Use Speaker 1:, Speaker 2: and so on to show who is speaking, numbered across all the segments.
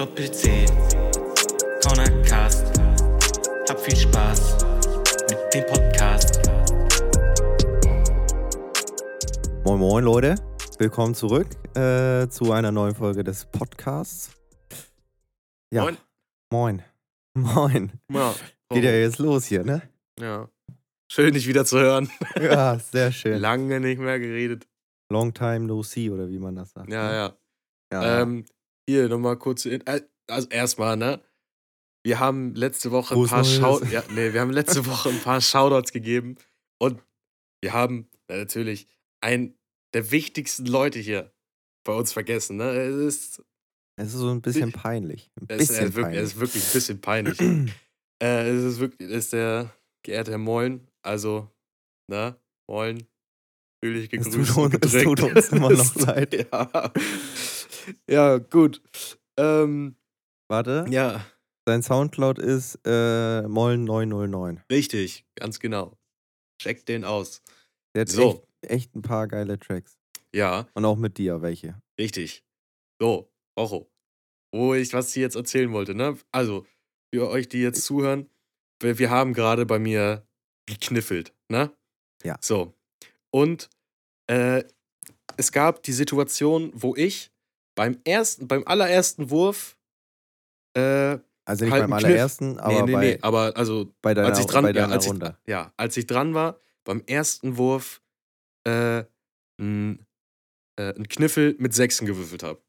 Speaker 1: Doppel-C, Cornercast. Hab viel Spaß mit dem Podcast.
Speaker 2: Moin Moin Leute, willkommen zurück äh, zu einer neuen Folge des Podcasts. Ja,
Speaker 3: Moin.
Speaker 2: moin. Moin.
Speaker 3: Ja.
Speaker 2: Geht ja jetzt los hier, ne?
Speaker 3: ja. Schön, dich wieder zu hören.
Speaker 2: Ja, sehr schön.
Speaker 3: Lange nicht mehr geredet.
Speaker 2: Long time no see oder wie man das sagt.
Speaker 3: Ja,
Speaker 2: ne?
Speaker 3: ja.
Speaker 2: ja.
Speaker 3: Ähm, hier nochmal kurz. In, äh, also erstmal, ne? Wir haben letzte Woche ein paar. Schau ja, nee, wir haben letzte Woche ein paar Shoutouts gegeben und wir haben äh, natürlich einen der wichtigsten Leute hier bei uns vergessen, ne? Es ist,
Speaker 2: es ist so ein bisschen peinlich. Ein
Speaker 3: es ist,
Speaker 2: bisschen
Speaker 3: äh, wirklich,
Speaker 2: peinlich.
Speaker 3: es ist wirklich ein bisschen peinlich. äh, es ist wirklich, es ist der geehrte Herr Moin, also, ne? Moin. Fühl dich
Speaker 2: Es
Speaker 3: gegrüßt.
Speaker 2: tut
Speaker 3: und
Speaker 2: uns- es tut uns immer noch
Speaker 3: Es-
Speaker 2: leid.
Speaker 3: Ja, ja gut. Ähm,
Speaker 2: Warte,
Speaker 3: ja,
Speaker 2: sein Soundcloud ist äh, Mollen909.
Speaker 3: richtig, ganz genau. Check den aus.
Speaker 2: Der hat
Speaker 3: So.
Speaker 2: echt, echt ein paar geile Tracks.
Speaker 3: Ja,
Speaker 2: Und auch mit dir welche.
Speaker 3: richtig. So, Rocho. Wo ich was dir jetzt erzählen wollte, ne? Also, für euch, die jetzt zuhören, wir, wir haben gerade bei mir gekniffelt, ne?
Speaker 2: Ja.
Speaker 3: So. Und äh, es gab die Situation, wo ich beim ersten, beim allerersten Wurf äh,
Speaker 2: Also nicht
Speaker 3: Halt
Speaker 2: beim
Speaker 3: Kniff.
Speaker 2: allerersten, aber
Speaker 3: nee, nee,
Speaker 2: bei,
Speaker 3: nee, aber also
Speaker 2: bei deiner,
Speaker 3: als ich dran,
Speaker 2: bei
Speaker 3: ja, als ich, ja, als ich dran war, beim ersten Wurf äh, ein, äh, ein Kniffel mit Sechsen gewürfelt habe.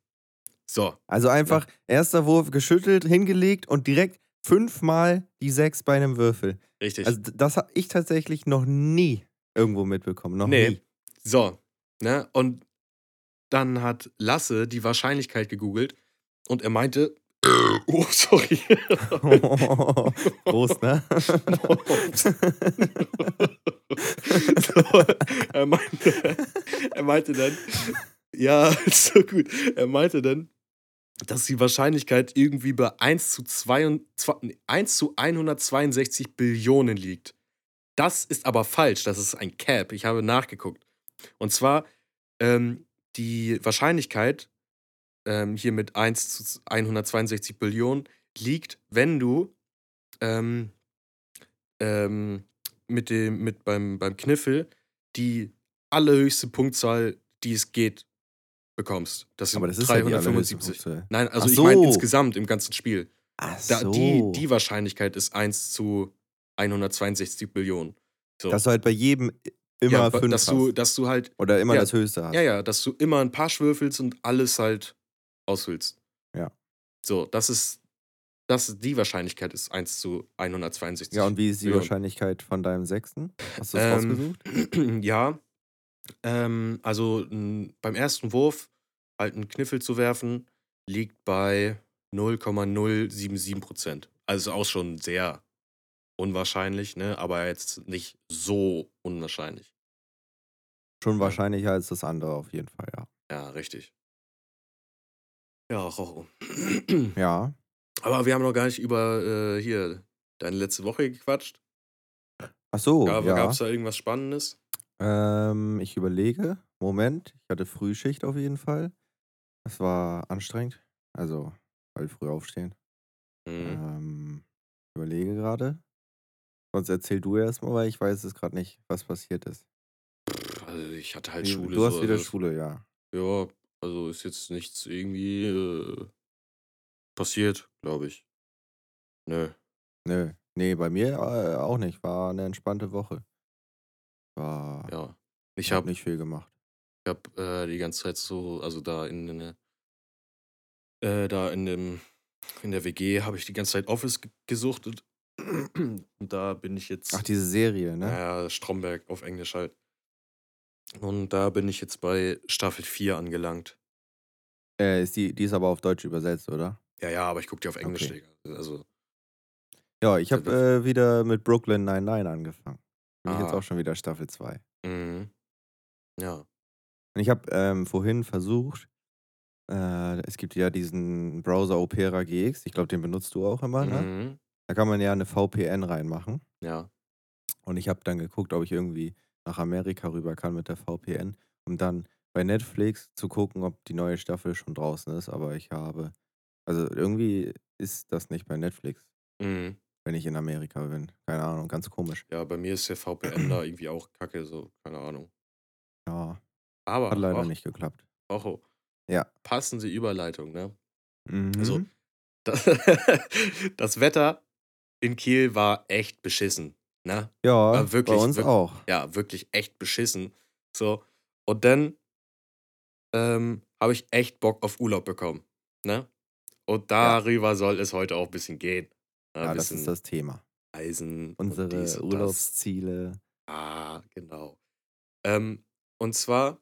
Speaker 3: So,
Speaker 2: Also einfach erster Wurf geschüttelt, hingelegt und direkt fünfmal die sechs bei einem Würfel.
Speaker 3: richtig.
Speaker 2: Also das habe ich tatsächlich noch nie irgendwo mitbekommen. Noch
Speaker 3: Nee.
Speaker 2: nie.
Speaker 3: so, ne? Und dann hat Lasse die Wahrscheinlichkeit gegoogelt und er meinte, oh, sorry.
Speaker 2: Groß, ne?
Speaker 3: so, er, meinte, er meinte dann, ja, so gut. Er meinte dann, dass die Wahrscheinlichkeit irgendwie bei 1 zu, 2, 1 zu 162 Billionen liegt. Das ist aber falsch. Das ist ein Cap. Ich habe nachgeguckt. Und zwar ähm, die Wahrscheinlichkeit ähm, hier mit 1 zu 162 Billionen liegt, wenn du ähm, ähm, mit dem, mit beim, beim Kniffel die allerhöchste Punktzahl, die es geht, bekommst. Das sind
Speaker 2: Aber das ist ja die
Speaker 3: 375. Nein, also
Speaker 2: Ach
Speaker 3: ich meine
Speaker 2: so.
Speaker 3: insgesamt im ganzen Spiel.
Speaker 2: Ach
Speaker 3: Da,
Speaker 2: so.
Speaker 3: die, die Wahrscheinlichkeit ist 1 zu 162 Billionen. So.
Speaker 2: Dass du halt bei jedem immer
Speaker 3: ja,
Speaker 2: fünf
Speaker 3: dass
Speaker 2: hast.
Speaker 3: du, dass du halt,
Speaker 2: Oder immer
Speaker 3: ja.
Speaker 2: das Höchste hast.
Speaker 3: ja, ja, dass du immer ein paar würfelst und alles halt ausfüllst.
Speaker 2: Ja.
Speaker 3: So, das ist, das die Wahrscheinlichkeit ist 1 zu 162.
Speaker 2: Ja, und wie ist die
Speaker 3: Millionen.
Speaker 2: Wahrscheinlichkeit von deinem Sechsten? Hast du das rausgesucht?
Speaker 3: Ähm, ja. Ähm, also n, beim ersten Wurf halt einen Kniffel zu werfen, liegt bei 0,077 Prozent. Also ist auch schon sehr unwahrscheinlich, ne? aber jetzt nicht so unwahrscheinlich.
Speaker 2: Schon wahrscheinlicher als das andere auf jeden Fall, ja.
Speaker 3: Ja, richtig. Ja, Rocho.
Speaker 2: Ja.
Speaker 3: Aber wir haben noch gar nicht über äh, hier deine letzte Woche gequatscht.
Speaker 2: Ach so,
Speaker 3: Gab
Speaker 2: ja.
Speaker 3: es da irgendwas Spannendes?
Speaker 2: Ähm, ich überlege. Moment, ich hatte Frühschicht auf jeden Fall. Das war anstrengend. Also, weil früh aufstehen.
Speaker 3: Mhm.
Speaker 2: Ähm, ich überlege gerade. Sonst erzähl du erstmal, weil ich weiß es gerade nicht, was passiert ist.
Speaker 3: Also ich hatte halt Schule.
Speaker 2: du hast
Speaker 3: so,
Speaker 2: wieder
Speaker 3: also-
Speaker 2: Schule, ja.
Speaker 3: Ja, also ist jetzt nichts irgendwie äh, passiert, glaube ich. Nö.
Speaker 2: Nö. Nee, bei mir äh, auch nicht. War eine entspannte Woche. War.
Speaker 3: Ja. Ich
Speaker 2: habe
Speaker 3: habe
Speaker 2: nicht viel gemacht.
Speaker 3: ich hab, äh, die ganze Zeit so, also da in, in der- äh, da in dem in der WG habe ich die ganze Zeit Office ge- gesuchtet. Und da bin ich jetzt.
Speaker 2: Ach, diese Serie, ne?
Speaker 3: Ja, Stromberg auf Englisch halt. Und da bin ich jetzt bei Staffel 4 angelangt.
Speaker 2: Äh, ist die, die ist aber auf Deutsch übersetzt, oder?
Speaker 3: Ja, ja, aber ich gucke die auf Englisch,
Speaker 2: Okay.
Speaker 3: Digga. Also,
Speaker 2: Ja, ich habe äh, wieder mit Brooklyn 99 angefangen. Bin ich jetzt
Speaker 3: Ah.
Speaker 2: auch schon wieder Staffel 2.
Speaker 3: mhm. Ja.
Speaker 2: Und ich habe ähm, vorhin versucht, äh, es gibt ja diesen Browser Opera GX, ich glaube, den benutzt du auch immer, ne? Da kann man ja eine VPN reinmachen.
Speaker 3: Ja.
Speaker 2: Und ich habe dann geguckt, ob ich irgendwie nach Amerika rüber kann mit der VPN, um dann bei Netflix zu gucken, ob die neue Staffel schon draußen ist. Aber ich habe, Also irgendwie ist das nicht bei Netflix,
Speaker 3: Mhm.
Speaker 2: wenn ich in Amerika bin. Keine Ahnung, ganz komisch.
Speaker 3: Ja, bei mir ist der VPN da irgendwie auch kacke, so, keine Ahnung.
Speaker 2: Ja, hat
Speaker 3: Aber,
Speaker 2: leider
Speaker 3: auch,
Speaker 2: nicht geklappt.
Speaker 3: auch
Speaker 2: Ja.
Speaker 3: passende Überleitung, ne?
Speaker 2: Mhm.
Speaker 3: Also, das, das Wetter in Kiel war echt beschissen, ne?
Speaker 2: ja,
Speaker 3: war wirklich,
Speaker 2: bei uns
Speaker 3: wirk-
Speaker 2: auch.
Speaker 3: Ja, wirklich echt beschissen. So, und dann ähm, habe ich echt Bock auf Urlaub bekommen, ne? Und darüber soll es heute auch ein bisschen gehen. Ne?
Speaker 2: Ja,
Speaker 3: ein
Speaker 2: das
Speaker 3: bisschen
Speaker 2: ist das Thema.
Speaker 3: Reisen. und
Speaker 2: Unsere
Speaker 3: und das.
Speaker 2: Urlaubsziele.
Speaker 3: Ah, genau. Ähm, und zwar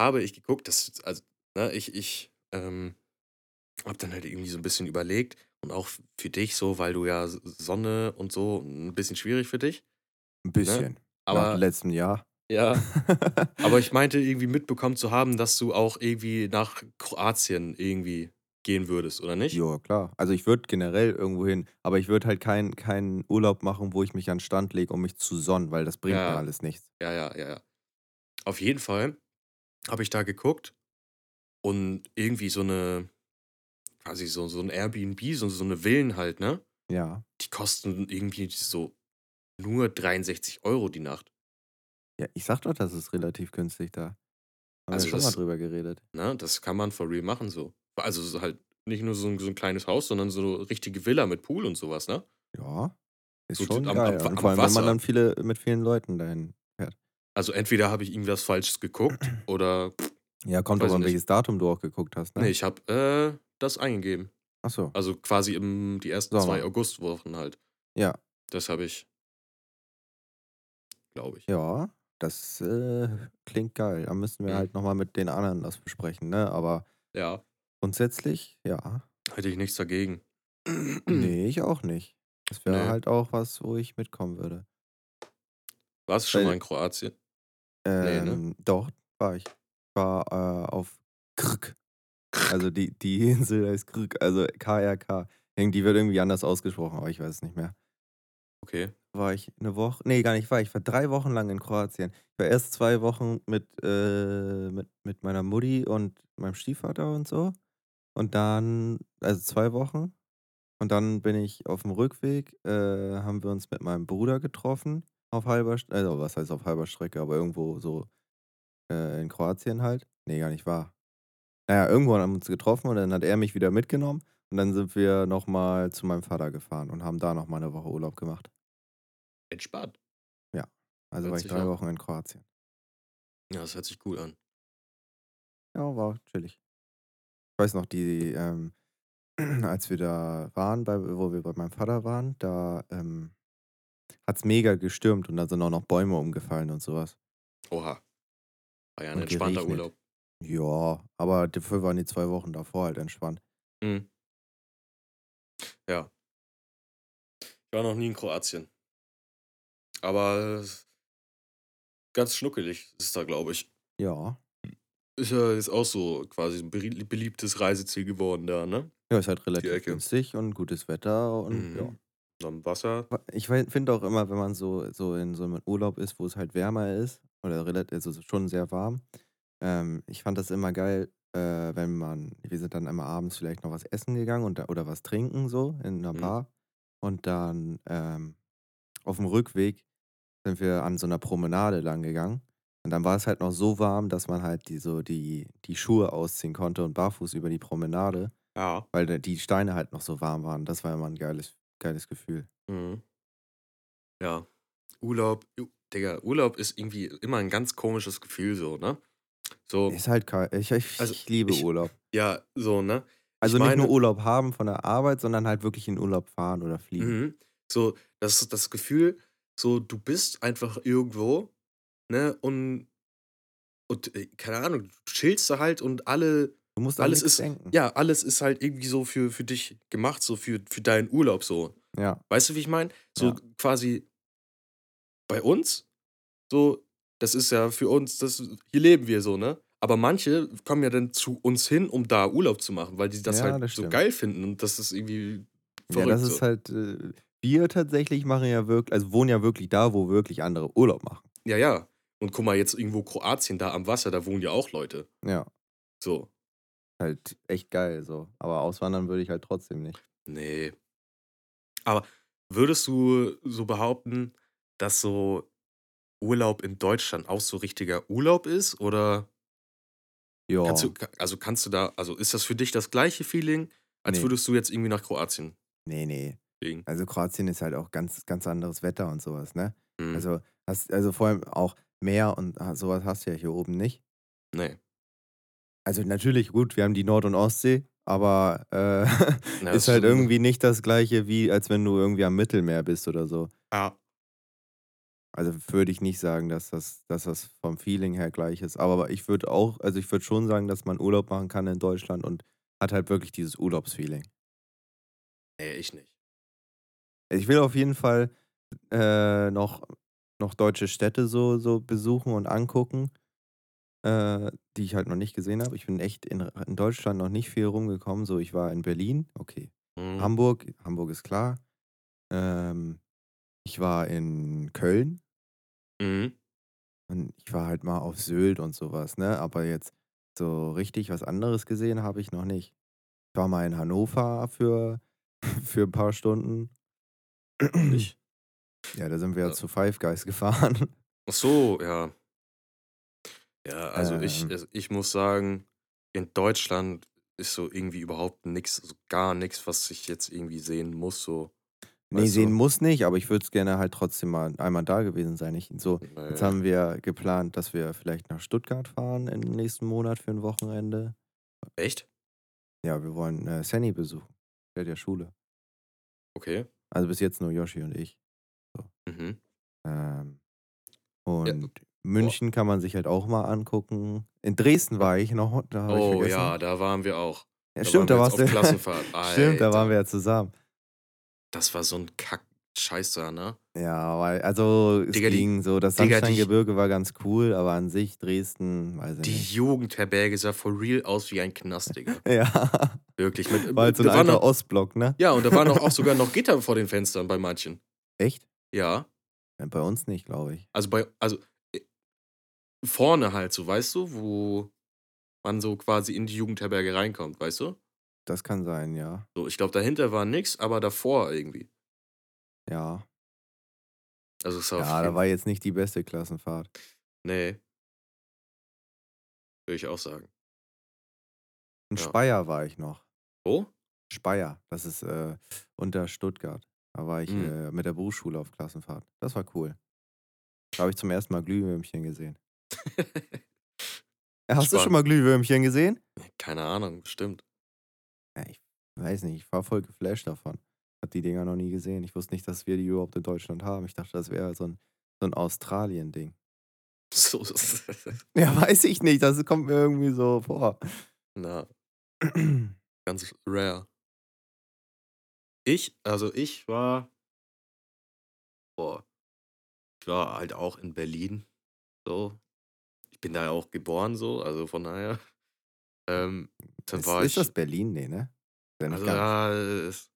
Speaker 3: habe ich geguckt, dass, also, ne, ich, ich ähm, habe dann halt irgendwie so ein bisschen überlegt und auch für dich so, weil du ja Sonne und so ein bisschen schwierig für dich.
Speaker 2: Ein bisschen. Nach
Speaker 3: Ne? Aber
Speaker 2: letztem Jahr.
Speaker 3: ja, aber ich meinte irgendwie mitbekommen zu haben, dass du auch irgendwie nach Kroatien irgendwie gehen würdest, oder nicht?
Speaker 2: Ja, klar. Also ich würde generell irgendwo hin, aber ich würde halt keinen keinen Urlaub machen, wo ich mich an den Stand lege, um mich zu sonnen, weil das bringt
Speaker 3: Ja.
Speaker 2: mir alles nichts.
Speaker 3: Ja, ja, ja, ja. Auf jeden Fall habe ich da geguckt und irgendwie so eine, quasi so, so ein Airbnb, so, so eine Villen halt, ne?
Speaker 2: Ja.
Speaker 3: Die kosten irgendwie so nur 63 Euro die Nacht.
Speaker 2: Ja, ich sag doch, das ist relativ günstig da. Haben
Speaker 3: Also
Speaker 2: wir schon
Speaker 3: das-
Speaker 2: mal drüber geredet.
Speaker 3: Ne? Das kann man for real machen so. Also so halt nicht nur so ein, so ein kleines Haus, sondern so eine richtige Villa mit Pool und sowas, ne?
Speaker 2: Ja. Ist
Speaker 3: So
Speaker 2: schon
Speaker 3: am-
Speaker 2: geil.
Speaker 3: am- am
Speaker 2: vor allem, wenn man dann viele mit vielen Leuten dahin fährt.
Speaker 3: Also entweder habe ich irgendwas Falsches geguckt oder
Speaker 2: Ja, kommt aber an
Speaker 3: nicht.
Speaker 2: welches Datum du auch geguckt hast, ne?
Speaker 3: nee, ich habe äh, das eingegeben.
Speaker 2: Achso.
Speaker 3: Also quasi im, die ersten
Speaker 2: Sommer.
Speaker 3: zwei Augustwochen halt.
Speaker 2: Ja.
Speaker 3: Das habe ich, glaube ich.
Speaker 2: Ja, das äh, klingt geil. Da müssen wir
Speaker 3: Mhm.
Speaker 2: halt nochmal mit den anderen das besprechen, ne? Aber
Speaker 3: Ja,
Speaker 2: grundsätzlich, ja.
Speaker 3: hätte ich nichts dagegen.
Speaker 2: Nee, ich auch nicht. Das wäre
Speaker 3: Nee.
Speaker 2: halt auch was, wo ich mitkommen würde.
Speaker 3: Warst du schon
Speaker 2: Weil-
Speaker 3: mal in Kroatien?
Speaker 2: Ähm,
Speaker 3: ne?
Speaker 2: Doch, war ich. Ich war äh, auf Krk. Also die, die Insel heißt Krk, also KRK. Die wird irgendwie anders ausgesprochen, aber ich weiß es nicht mehr.
Speaker 3: Okay.
Speaker 2: War ich eine Woche, nee, gar nicht war ich. war drei Wochen lang in Kroatien. Ich war erst zwei Wochen mit, äh, mit, mit meiner Mutti und meinem Stiefvater und so. Und dann, also zwei Wochen. Und dann bin ich auf dem Rückweg, äh, haben wir uns mit meinem Bruder getroffen. Auf halber, also was heißt auf halber Strecke, aber irgendwo so äh, in Kroatien halt. Nee, gar nicht wahr. Naja, irgendwo haben wir uns getroffen und dann hat er mich wieder mitgenommen. Und dann sind wir nochmal zu meinem Vater gefahren und haben da nochmal eine Woche Urlaub gemacht.
Speaker 3: Entspannt.
Speaker 2: Also
Speaker 3: Hört
Speaker 2: war ich drei
Speaker 3: auch-
Speaker 2: Wochen in Kroatien.
Speaker 3: Ja, das hört sich cool an.
Speaker 2: Ja, war chillig. Ich weiß noch, die, ähm, als wir da waren, bei, wo wir bei meinem Vater waren, da ähm, hat es mega gestürmt und da sind auch noch Bäume umgefallen und sowas.
Speaker 3: Oha. War ja ein entspannter
Speaker 2: geregnet.
Speaker 3: Urlaub.
Speaker 2: Ja, aber dafür waren die zwei Wochen davor halt entspannt.
Speaker 3: Mhm. Ja. Ich war noch nie in Kroatien. Aber ganz schnuckelig ist da, glaube ich.
Speaker 2: Ja.
Speaker 3: Ist ja jetzt auch so quasi ein belie- beliebtes Reiseziel geworden da, ne?
Speaker 2: Ja, ist halt relativ günstig und gutes Wetter und
Speaker 3: Mhm.
Speaker 2: ja.
Speaker 3: Am Wasser.
Speaker 2: Ich finde auch immer, wenn man so, so in so einem Urlaub ist, wo es halt wärmer ist, oder relativ, also schon sehr warm, ähm, ich fand das immer geil, äh, wenn man, wir sind dann immer abends vielleicht noch was essen gegangen und, oder was trinken, so in einer
Speaker 3: Mhm.
Speaker 2: Bar. Und dann ähm, auf dem Rückweg sind wir an so einer Promenade lang gegangen. Und dann war es halt noch so warm, dass man halt die, so die, die Schuhe ausziehen konnte und barfuß über die Promenade,
Speaker 3: Ja.
Speaker 2: weil die Steine halt noch so warm waren. Das war immer ein geiles, geiles Gefühl.
Speaker 3: Mhm. Ja. Urlaub. Digga, Urlaub ist irgendwie immer ein ganz komisches Gefühl so, ne? So,
Speaker 2: Ist halt geil. Ich, ich,
Speaker 3: Also,
Speaker 2: ich liebe
Speaker 3: ich-
Speaker 2: Urlaub.
Speaker 3: ja, so, ne?
Speaker 2: Also
Speaker 3: ich
Speaker 2: nicht
Speaker 3: meine-
Speaker 2: nur Urlaub haben von der Arbeit, sondern halt wirklich in Urlaub fahren oder fliegen.
Speaker 3: Mhm. So, das das Gefühl, so, du bist einfach irgendwo, ne? Und, und äh, keine Ahnung, du chillst da halt und alle,
Speaker 2: Du musst
Speaker 3: alles ist,
Speaker 2: denken.
Speaker 3: ja, alles ist halt irgendwie so für, für dich gemacht, so für, für deinen Urlaub so.
Speaker 2: Ja.
Speaker 3: Weißt du, wie ich meine? So
Speaker 2: Ja.
Speaker 3: quasi bei uns, so, das ist ja für uns, das, hier leben wir so, ne? Aber manche kommen ja dann zu uns hin, um da Urlaub zu machen, weil die das
Speaker 2: Ja,
Speaker 3: halt
Speaker 2: das
Speaker 3: so
Speaker 2: stimmt.
Speaker 3: geil finden und das ist irgendwie
Speaker 2: Ja,
Speaker 3: verrückt.
Speaker 2: das ist
Speaker 3: so.
Speaker 2: halt. Äh, wir tatsächlich machen ja wirklich, also wohnen ja wirklich da, wo wirklich andere Urlaub machen.
Speaker 3: Ja, ja. Und guck mal, jetzt irgendwo Kroatien, da am Wasser, da wohnen ja auch Leute.
Speaker 2: Ja.
Speaker 3: So.
Speaker 2: Halt echt geil so. Aber auswandern würde ich halt trotzdem nicht.
Speaker 3: Nee. Aber würdest du so behaupten, dass so Urlaub in Deutschland auch so richtiger Urlaub ist? Oder
Speaker 2: Ja.
Speaker 3: kannst du, ka- also kannst du da, also ist das für dich das gleiche Feeling, als
Speaker 2: Nee.
Speaker 3: würdest du jetzt irgendwie nach Kroatien
Speaker 2: Nee, nee.
Speaker 3: fliegen?
Speaker 2: Also Kroatien ist halt auch ganz, ganz anderes Wetter und sowas, ne?
Speaker 3: Hm,
Speaker 2: Also, hast, also vor allem auch Meer und ah, sowas hast du ja hier oben nicht.
Speaker 3: nee.
Speaker 2: Also natürlich, gut, wir haben die Nord- und Ostsee, aber äh,
Speaker 3: Ja,
Speaker 2: ist halt irgendwie nicht das gleiche, wie als wenn du irgendwie am Mittelmeer bist oder so.
Speaker 3: Ja.
Speaker 2: Also würde ich nicht sagen, dass das, dass das vom Feeling her gleich ist. Aber ich würde auch, also ich würde schon sagen, dass man Urlaub machen kann in Deutschland und hat halt wirklich dieses Urlaubsfeeling.
Speaker 3: Nee, ich nicht.
Speaker 2: Ich will auf jeden Fall äh, noch, noch deutsche Städte so, so besuchen und angucken, äh, die ich halt noch nicht gesehen habe. Ich bin echt in, in Deutschland noch nicht viel rumgekommen. So, ich war in Berlin, okay.
Speaker 3: Hm.
Speaker 2: Hamburg, Hamburg ist klar. Ähm, ich war in Köln
Speaker 3: Mhm.
Speaker 2: und ich war halt mal auf Sylt und sowas, ne? Aber jetzt so richtig was anderes gesehen habe ich noch nicht. Ich war mal in Hannover für, für ein paar Stunden.
Speaker 3: Nicht.
Speaker 2: Ja, da sind wir ja
Speaker 3: Ja.
Speaker 2: zu Five Guys gefahren.
Speaker 3: Ach so, ja. Ja, also ich,
Speaker 2: Ähm.
Speaker 3: es- ich muss sagen, in Deutschland ist so irgendwie überhaupt nichts, so gar nichts, was ich jetzt irgendwie sehen muss. So.
Speaker 2: Nee,
Speaker 3: Weißt du?
Speaker 2: sehen muss nicht, aber ich würde es gerne halt trotzdem mal einmal da gewesen sein. Ich, so, jetzt
Speaker 3: Naja.
Speaker 2: haben wir geplant, dass wir vielleicht nach Stuttgart fahren im nächsten Monat für ein Wochenende.
Speaker 3: Echt?
Speaker 2: Ja, wir wollen äh, Sandy besuchen. Der ja Schule.
Speaker 3: Okay.
Speaker 2: Also bis jetzt nur Yoshi und ich.
Speaker 3: Mhm.
Speaker 2: Ähm, und München kann man sich halt auch mal angucken. In Dresden war ich noch. Da ich
Speaker 3: Oh
Speaker 2: vergessen.
Speaker 3: ja, da waren wir auch.
Speaker 2: ja
Speaker 3: da
Speaker 2: stimmt,
Speaker 3: waren
Speaker 2: da warst du.
Speaker 3: Klassenfahrt.
Speaker 2: stimmt, da waren wir ja zusammen.
Speaker 3: Das war so ein Kack-Scheiß da, ne?
Speaker 2: Ja, weil, also es
Speaker 3: Digga, die-
Speaker 2: ging so, das
Speaker 3: die-
Speaker 2: Sandsteingebirge war ganz cool, aber an sich Dresden, weiß ich
Speaker 3: Die
Speaker 2: nicht.
Speaker 3: Jugendherberge sah for real aus wie ein Knast, Digga.
Speaker 2: Ja,
Speaker 3: Wirklich. Mit,
Speaker 2: war halt so ein alter
Speaker 3: noch,
Speaker 2: Ostblock, ne?
Speaker 3: ja, und da waren auch, auch sogar noch Gitter vor den Fenstern bei manchen.
Speaker 2: Echt?
Speaker 3: Ja.
Speaker 2: Ja, Bei uns nicht, glaube ich.
Speaker 3: Also bei, also äh, vorne halt so, weißt du, wo man so quasi in die Jugendherberge reinkommt, weißt du?
Speaker 2: Das kann sein, ja.
Speaker 3: So, ich glaube, dahinter war nix, aber davor irgendwie.
Speaker 2: Ja.
Speaker 3: Also es war
Speaker 2: Ja, da war jetzt nicht die beste Klassenfahrt.
Speaker 3: Nee. Würde ich auch sagen.
Speaker 2: In
Speaker 3: Ja.
Speaker 2: Speyer war ich noch.
Speaker 3: Wo?
Speaker 2: Speyer, das ist äh, unter Stuttgart. Da war ich
Speaker 3: Hm.
Speaker 2: äh, mit der Berufsschule auf Klassenfahrt. Das war cool. Da habe ich zum ersten Mal Glühwürmchen gesehen. Hast du
Speaker 3: Spannend.
Speaker 2: schon mal Glühwürmchen gesehen?
Speaker 3: Keine Ahnung, bestimmt.
Speaker 2: Ja, ich weiß nicht, ich war voll geflasht davon. Hab die Dinger noch nie gesehen. Ich wusste nicht, dass wir die überhaupt in Deutschland haben. Ich dachte, das wäre so ein, so ein Australien-Ding.
Speaker 3: So,
Speaker 2: Ja, weiß ich nicht. Das kommt mir irgendwie so vor.
Speaker 3: na, ganz rare. Ich, also ich war, boah, ich war halt auch in Berlin, so. Ich bin da ja auch geboren, so, also von daher. Ähm, dann
Speaker 2: Ist,
Speaker 3: war
Speaker 2: ist
Speaker 3: ich,
Speaker 2: das Berlin? Nee, ne? Ist ja
Speaker 3: also ja, ist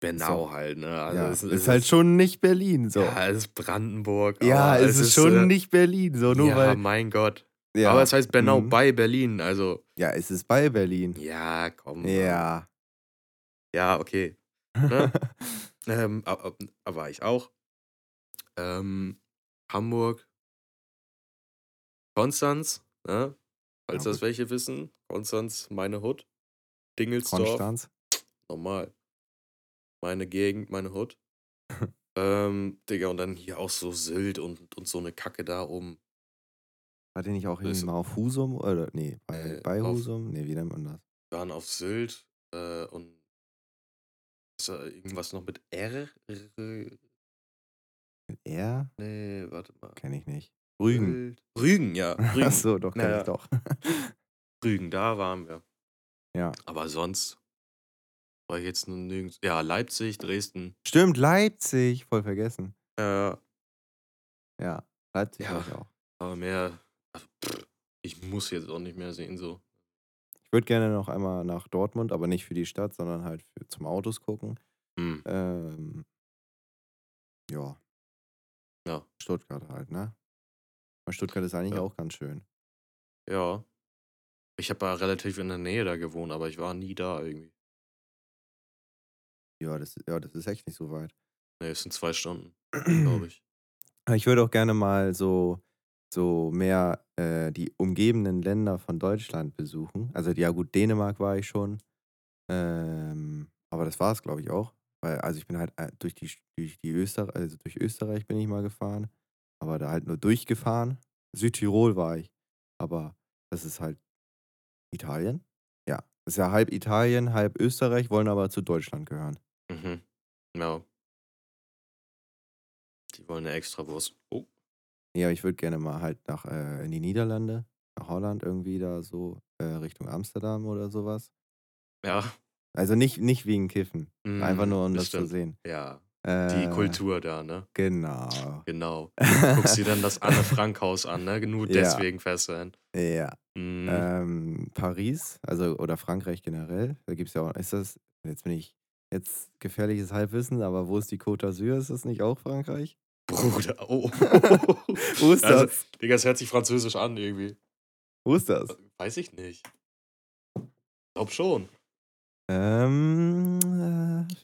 Speaker 3: Bernau
Speaker 2: So.
Speaker 3: halt, ne? Also
Speaker 2: ja,
Speaker 3: es,
Speaker 2: ist
Speaker 3: es
Speaker 2: halt schon nicht Berlin so.
Speaker 3: Ja, es ist Brandenburg.
Speaker 2: Ja,
Speaker 3: aber
Speaker 2: es ist schon
Speaker 3: äh,
Speaker 2: nicht Berlin so. Nur
Speaker 3: ja,
Speaker 2: weil.
Speaker 3: mein Gott.
Speaker 2: Ja,
Speaker 3: Aber es heißt Bernau
Speaker 2: mhm.
Speaker 3: bei Berlin, also
Speaker 2: Ja, es ist bei Berlin.
Speaker 3: ja, komm.
Speaker 2: Ja.
Speaker 3: Ja, okay. Ne? ähm, a- a- a- war ich auch. Ähm, Hamburg, Konstanz, ne? falls
Speaker 2: Ja,
Speaker 3: das
Speaker 2: gut.
Speaker 3: welche wissen. Konstanz, meine Hut. Dingelsdorf,
Speaker 2: Konstanz.
Speaker 3: normal. Meine Gegend, meine Hut. ähm, Digga, und dann hier auch so Sylt und, und so eine Kacke da oben.
Speaker 2: War der nicht auch irgendwie mal auf Husum? Oder, nee, bei,
Speaker 3: Äh,
Speaker 2: bei
Speaker 3: auf-
Speaker 2: Husum? Nee, wie nennt man das?
Speaker 3: Wir waren auf Sylt äh, und ist da irgendwas noch mit R? R-
Speaker 2: Mit R?
Speaker 3: Nee, warte mal.
Speaker 2: Kenne ich nicht. Rügen.
Speaker 3: Rügen, ja. Rügen.
Speaker 2: Achso, doch, kenne
Speaker 3: Ja,
Speaker 2: ich doch.
Speaker 3: Rügen, da waren wir.
Speaker 2: Ja.
Speaker 3: Aber sonst war ich jetzt nur nirgends. Ja, Leipzig, Dresden.
Speaker 2: Stimmt, Leipzig. Voll vergessen.
Speaker 3: Äh,
Speaker 2: Ja, Leipzig
Speaker 3: Ja.
Speaker 2: war ich auch.
Speaker 3: aber mehr. also, pff, Ich muss jetzt auch nicht mehr sehen, so.
Speaker 2: Ich würde gerne noch einmal nach Dortmund, aber nicht für die Stadt, sondern halt für, zum Autos gucken.
Speaker 3: Hm.
Speaker 2: Ähm, ja.
Speaker 3: Ja.
Speaker 2: Stuttgart halt, ne? Weil Stuttgart ist eigentlich
Speaker 3: Ja.
Speaker 2: auch ganz schön.
Speaker 3: Ja. Ich habe ja relativ in der Nähe da gewohnt, aber ich war nie da irgendwie.
Speaker 2: Ja, das, ja, das ist echt nicht so weit.
Speaker 3: Nee, es sind zwei Stunden, glaube ich.
Speaker 2: Aber Ich würde auch gerne mal so, so mehr äh, die umgebenden Länder von Deutschland besuchen. Also ja gut, Dänemark war ich schon. Ähm, aber das war es, glaube ich, auch. Weil, also ich bin halt äh, durch die, durch die Österreich, also durch Österreich bin ich mal gefahren. Aber da halt nur durchgefahren. Südtirol war ich. Aber das ist halt Italien. Ja. Das ist ja halb Italien, halb Österreich, wollen aber zu Deutschland gehören.
Speaker 3: Mhm. Ja. Die wollen eine Extrawurst. Oh.
Speaker 2: Ja, ich würde gerne mal halt nach äh, in die Niederlande, nach Holland irgendwie da so äh, Richtung Amsterdam oder sowas.
Speaker 3: Ja.
Speaker 2: Also nicht, nicht wegen Kiffen. Einfach
Speaker 3: Mhm,
Speaker 2: nur, um
Speaker 3: das
Speaker 2: zu sehen.
Speaker 3: Ja.
Speaker 2: Äh,
Speaker 3: Die Kultur da, ne?
Speaker 2: Genau.
Speaker 3: Genau. Guckst dir dann das Anne Frank Haus an, ne? Nur
Speaker 2: Ja.
Speaker 3: deswegen fährst du hin.
Speaker 2: Ja.
Speaker 3: Mhm.
Speaker 2: Ähm, Paris, also oder Frankreich generell. Da gibt es ja auch, ist das, jetzt bin ich, jetzt gefährliches Halbwissen, aber wo ist die Côte d'Azur? Ist das nicht auch Frankreich?
Speaker 3: Bruder, oh.
Speaker 2: Wo ist
Speaker 3: Also,
Speaker 2: das?
Speaker 3: Digga, es hört sich französisch an irgendwie.
Speaker 2: Wo ist das?
Speaker 3: Weiß ich nicht. Glaub schon.
Speaker 2: Ähm, äh,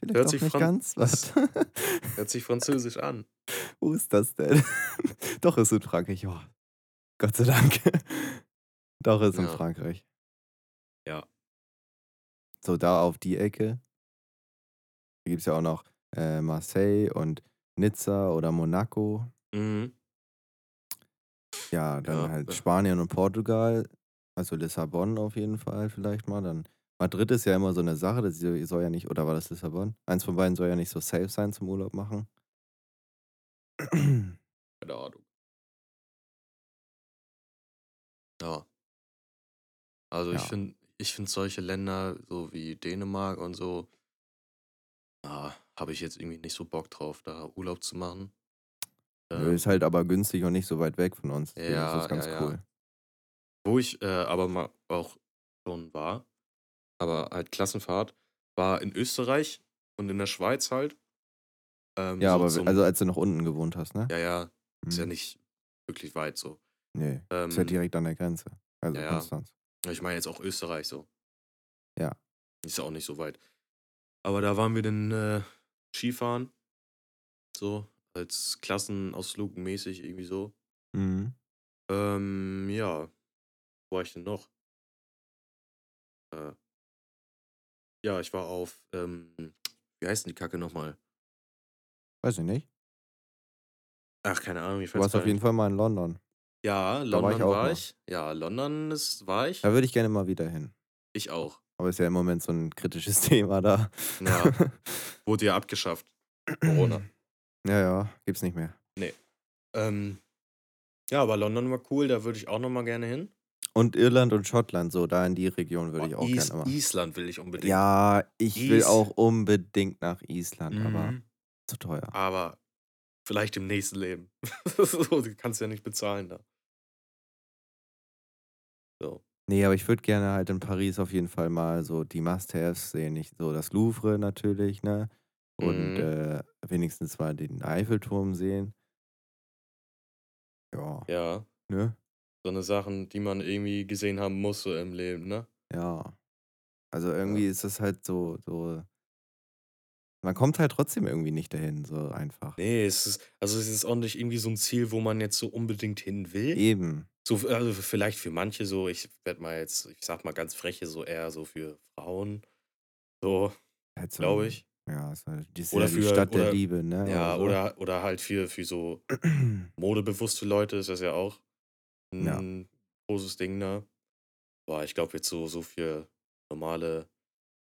Speaker 2: vielleicht
Speaker 3: Hört
Speaker 2: auch
Speaker 3: sich
Speaker 2: nicht
Speaker 3: Fran-
Speaker 2: ganz. Warte.
Speaker 3: Hört sich französisch an.
Speaker 2: Wo ist das denn? Doch, ist in Frankreich. Oh, Gott sei Dank. Doch, ist in
Speaker 3: Ja.
Speaker 2: Frankreich.
Speaker 3: Ja.
Speaker 2: So, da auf die Ecke. Da gibt es ja auch noch äh, Marseille und Nizza oder Monaco.
Speaker 3: Mhm.
Speaker 2: Ja, dann
Speaker 3: Ja,
Speaker 2: halt. Spanien und Portugal. Also Lissabon auf jeden Fall vielleicht mal. Dann Madrid ist ja immer so eine Sache, das soll ja nicht, oder war das Lissabon? Eins von beiden soll ja nicht so safe sein zum Urlaub machen.
Speaker 3: Keine Ahnung. Ja. Also ich
Speaker 2: Ja.
Speaker 3: finde, ich finde solche Länder, so wie Dänemark und so, ah, habe ich jetzt irgendwie nicht so Bock drauf, da Urlaub zu machen. Ähm,
Speaker 2: ist halt aber günstig und nicht so weit weg von uns. Deswegen
Speaker 3: Ja,
Speaker 2: ist das ganz
Speaker 3: ja, ja.
Speaker 2: cool.
Speaker 3: Wo ich äh, aber mal auch schon war, aber halt Klassenfahrt, war in Österreich und in der Schweiz halt. Ähm,
Speaker 2: Ja,
Speaker 3: so
Speaker 2: aber
Speaker 3: zum,
Speaker 2: also als du noch unten gewohnt hast, ne?
Speaker 3: ja, ja, ist ja
Speaker 2: Mhm.
Speaker 3: nicht wirklich weit so.
Speaker 2: Nee,
Speaker 3: Ähm,
Speaker 2: ist ja direkt an der Grenze. Also
Speaker 3: ja, ja.
Speaker 2: Konstanz.
Speaker 3: Ich meine jetzt auch Österreich so.
Speaker 2: Ja.
Speaker 3: Ist ja auch nicht so weit. Aber da waren wir dann äh, Skifahren. So, als Klassenausflug mäßig irgendwie so.
Speaker 2: Mhm.
Speaker 3: Ähm, ja. Wo war ich denn noch? Äh, ja, ich war auf, ähm, wie heißt denn die Kacke nochmal?
Speaker 2: Weiß ich nicht.
Speaker 3: Ach, keine Ahnung, wie
Speaker 2: Du warst auf jeden Fall mal in London.
Speaker 3: Ja,
Speaker 2: Da war
Speaker 3: London
Speaker 2: ich auch
Speaker 3: war ich. Ja, London ist, war ich.
Speaker 2: Da würde ich gerne mal wieder hin.
Speaker 3: Ich auch.
Speaker 2: Aber ist ja im Moment so ein kritisches Thema da.
Speaker 3: Ja, wurde ja abgeschafft. Corona.
Speaker 2: ja, ja, gibt's nicht mehr.
Speaker 3: Ähm, ja, aber London war cool, da würde ich auch nochmal gerne hin.
Speaker 2: Und Irland und Schottland, so da in die Region würde ich
Speaker 3: Oh,
Speaker 2: auch
Speaker 3: Is
Speaker 2: gerne mal.
Speaker 3: Island will ich unbedingt.
Speaker 2: Ja, ich will
Speaker 3: Is-
Speaker 2: auch unbedingt nach Island, aber
Speaker 3: Mhm.
Speaker 2: zu teuer.
Speaker 3: Aber vielleicht im nächsten Leben. so, du kannst ja nicht bezahlen da. So.
Speaker 2: Nee, aber ich würde gerne halt in Paris auf jeden Fall mal so die Must-Haves sehen. Nicht so das Louvre natürlich, ne? Und
Speaker 3: Mhm.
Speaker 2: äh, wenigstens mal den Eiffelturm sehen. Ja,
Speaker 3: Ja,
Speaker 2: ne?
Speaker 3: So eine Sachen, die man irgendwie gesehen haben muss so im Leben, ne?
Speaker 2: Ja. Also irgendwie ist das halt so, so. Man kommt halt trotzdem irgendwie nicht dahin, so einfach.
Speaker 3: Nee, es ist, also es ist auch nicht irgendwie so ein Ziel, wo man jetzt so unbedingt hin will.
Speaker 2: Eben.
Speaker 3: So, also vielleicht für manche so, ich werde mal jetzt, ich sag mal ganz freche, so eher so für Frauen. So,
Speaker 2: Halt so
Speaker 3: glaube ich.
Speaker 2: Ja, halt, die ist
Speaker 3: Oder
Speaker 2: ja die
Speaker 3: für-
Speaker 2: Stadt der
Speaker 3: oder-
Speaker 2: Liebe, ne?
Speaker 3: Ja,
Speaker 2: so.
Speaker 3: oder, oder halt für, für so modebewusste Leute ist das ja auch
Speaker 2: Ja.
Speaker 3: ein großes Ding da. Boah, ich glaube jetzt so, so für normale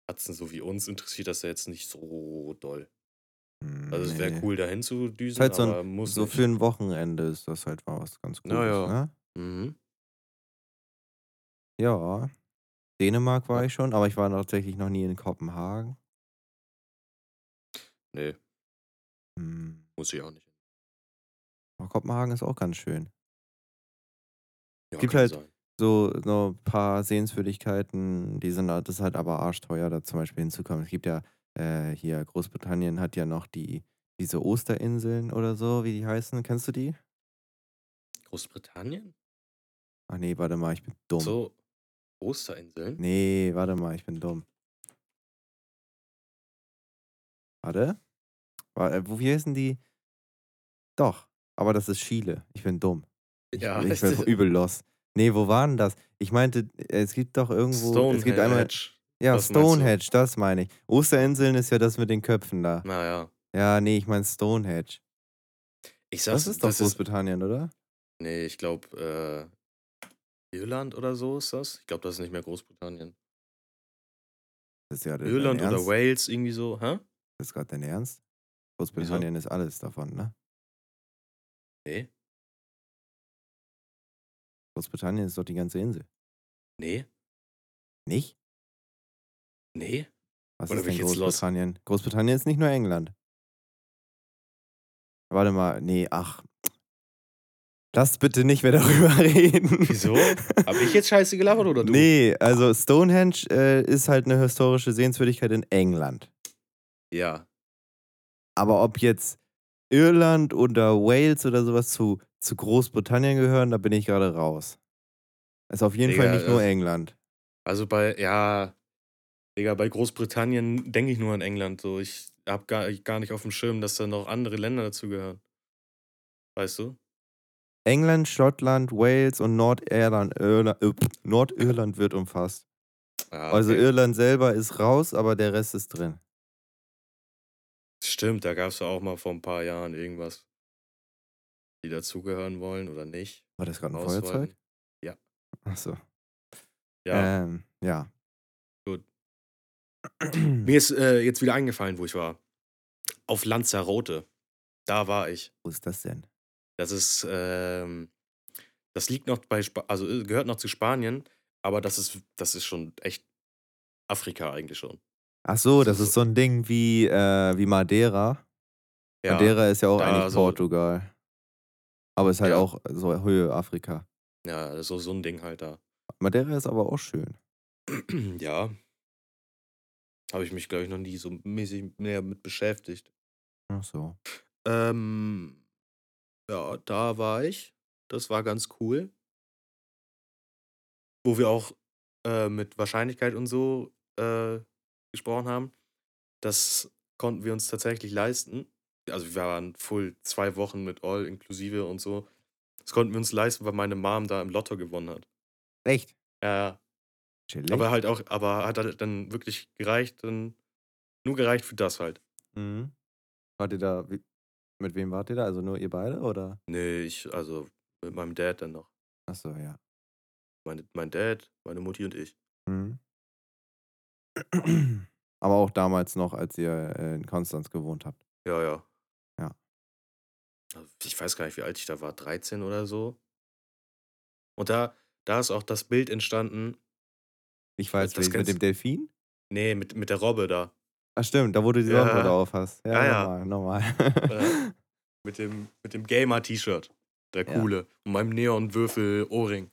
Speaker 3: Katzen so wie uns interessiert das ja jetzt nicht so doll. Also es wäre
Speaker 2: Nee.
Speaker 3: cool, dahin zu düsen,
Speaker 2: halt so,
Speaker 3: aber
Speaker 2: ein,
Speaker 3: muss
Speaker 2: so
Speaker 3: nicht.
Speaker 2: für ein Wochenende ist das halt mal was ganz Gutes,
Speaker 3: Ja, ja.
Speaker 2: ne?
Speaker 3: Mhm.
Speaker 2: Ja. Dänemark war ich schon, aber ich war tatsächlich noch nie in Kopenhagen.
Speaker 3: Nee,
Speaker 2: Hm.
Speaker 3: muss ich auch nicht.
Speaker 2: Aber Kopenhagen ist auch ganz schön.
Speaker 3: Ja,
Speaker 2: Gibt halt-
Speaker 3: sein.
Speaker 2: So, so ein paar Sehenswürdigkeiten, die sind halt- das ist halt aber arschteuer, da zum Beispiel hinzukommen. Es gibt ja äh, hier, Großbritannien hat ja noch die, diese Osterinseln oder so, wie die heißen. Kennst du die?
Speaker 3: Großbritannien?
Speaker 2: Ach nee, warte mal, ich bin dumm.
Speaker 3: So, Osterinseln?
Speaker 2: Nee, warte mal, ich bin dumm. Warte. Wa- äh, Wo, wie heißen die? Doch, aber das ist Chile. Ich bin dumm. Ich,
Speaker 3: Ja,
Speaker 2: ich bin übel los. Nee, wo waren das? Ich meinte, es gibt doch irgendwo. Es gibt einmal.
Speaker 3: Stonehenge.
Speaker 2: Ja,
Speaker 3: du?
Speaker 2: Stonehenge, das meine ich. Osterinseln ist ja das mit den Köpfen da.
Speaker 3: Naja.
Speaker 2: Ja, nee, ich meine Stonehenge.
Speaker 3: Ich sag's,
Speaker 2: Das ist doch
Speaker 3: das ist,
Speaker 2: Großbritannien, oder?
Speaker 3: Nee, ich glaube, äh, Irland oder so ist das. Ich glaube, das ist nicht mehr Großbritannien.
Speaker 2: Das ist ja
Speaker 3: Irland oder? Wales, irgendwie so, hä?
Speaker 2: Das ist gerade dein Ernst? Großbritannien ist alles davon, ne?
Speaker 3: Nee.
Speaker 2: Großbritannien ist doch die ganze Insel.
Speaker 3: Nee.
Speaker 2: Nicht?
Speaker 3: Nee.
Speaker 2: Was
Speaker 3: Oder
Speaker 2: ist denn
Speaker 3: jetzt los?
Speaker 2: Großbritannien? Großbritannien ist nicht nur England. Warte mal, nee, ach. Lasst bitte nicht mehr darüber reden.
Speaker 3: Wieso? Hab ich jetzt scheiße gelabert oder du?
Speaker 2: Nee, also Stonehenge äh, ist halt eine historische Sehenswürdigkeit in England.
Speaker 3: Ja.
Speaker 2: Aber ob jetzt Irland oder Wales oder sowas zu, zu Großbritannien gehören, da bin ich gerade raus. Ist auf jeden Fall
Speaker 3: Digga,
Speaker 2: nicht nur England.
Speaker 3: Also bei, ja, Digga, bei Großbritannien denke ich nur an England. So, ich hab gar, gar nicht auf dem Schirm, dass da noch andere Länder dazugehören. Weißt du?
Speaker 2: England, Schottland, Wales und Nordirland, Irland, äh, Nordirland wird umfasst.
Speaker 3: Ja,
Speaker 2: Also
Speaker 3: okay.
Speaker 2: Irland selber ist raus, aber der Rest ist drin.
Speaker 3: Stimmt, da gab es ja auch mal vor ein paar Jahren irgendwas, die dazugehören wollen oder nicht.
Speaker 2: War das gerade ein
Speaker 3: raus
Speaker 2: Feuerzeug?
Speaker 3: Ja.
Speaker 2: Achso.
Speaker 3: Ja,
Speaker 2: Ähm, ja.
Speaker 3: Gut. mir ist äh, jetzt wieder eingefallen, wo ich war. Auf Lanzarote. Da war ich.
Speaker 2: Wo ist das denn?
Speaker 3: Das ist, ähm, das liegt noch bei, Spa also äh, gehört noch zu Spanien, aber das ist, das ist schon echt Afrika eigentlich schon.
Speaker 2: Ach so, das
Speaker 3: Das ist-
Speaker 2: ist so ein Ding wie, äh, wie Madeira.
Speaker 3: Ja,
Speaker 2: Madeira ist ja auch eigentlich
Speaker 3: so-
Speaker 2: Portugal. Aber ist halt
Speaker 3: Ja.
Speaker 2: auch so Höhe Afrika.
Speaker 3: ja, so, so ein Ding halt da.
Speaker 2: Madeira ist aber auch schön.
Speaker 3: ja. Habe ich mich, glaube ich, noch nie so mäßig mehr mit beschäftigt.
Speaker 2: Ach so.
Speaker 3: Ähm, ja, da war ich. Das war ganz cool. Wo wir auch äh, mit Wahrscheinlichkeit und so äh, gesprochen haben. Das konnten wir uns tatsächlich leisten. Also wir waren full zwei Wochen mit All inklusive und so. Das konnten wir uns leisten, weil meine Mom da im Lotto gewonnen hat.
Speaker 2: Echt?
Speaker 3: Ja.
Speaker 2: Chillig.
Speaker 3: Aber halt auch, aber hat halt dann wirklich gereicht, dann nur gereicht für das halt.
Speaker 2: mhm. Wart ihr da, wie, mit wem wart ihr da? Also nur ihr beide oder?
Speaker 3: Nee, ich, also mit meinem Dad dann noch.
Speaker 2: Ach so, ja.
Speaker 3: Meine, mein Dad, meine Mutti und ich.
Speaker 2: Mhm. Aber auch damals noch, als ihr äh, in Konstanz gewohnt habt.
Speaker 3: Ja, ja.
Speaker 2: Ja.
Speaker 3: Ich weiß gar nicht, wie alt ich da war, 13 oder so. Und da, da ist auch das Bild entstanden,
Speaker 2: Ich weiß,
Speaker 3: Das
Speaker 2: mit dem Delfin?
Speaker 3: nee, mit, mit der Robbe da.
Speaker 2: Ach stimmt, da wo du die
Speaker 3: Ja.
Speaker 2: Sonnenbrille auf hast. Ja,
Speaker 3: Ja, ja.
Speaker 2: normal.
Speaker 3: Ja. Mit dem, mit dem Gamer-T-Shirt. Der
Speaker 2: Ja.
Speaker 3: coole. Und meinem Neon-Würfel-Ohrring.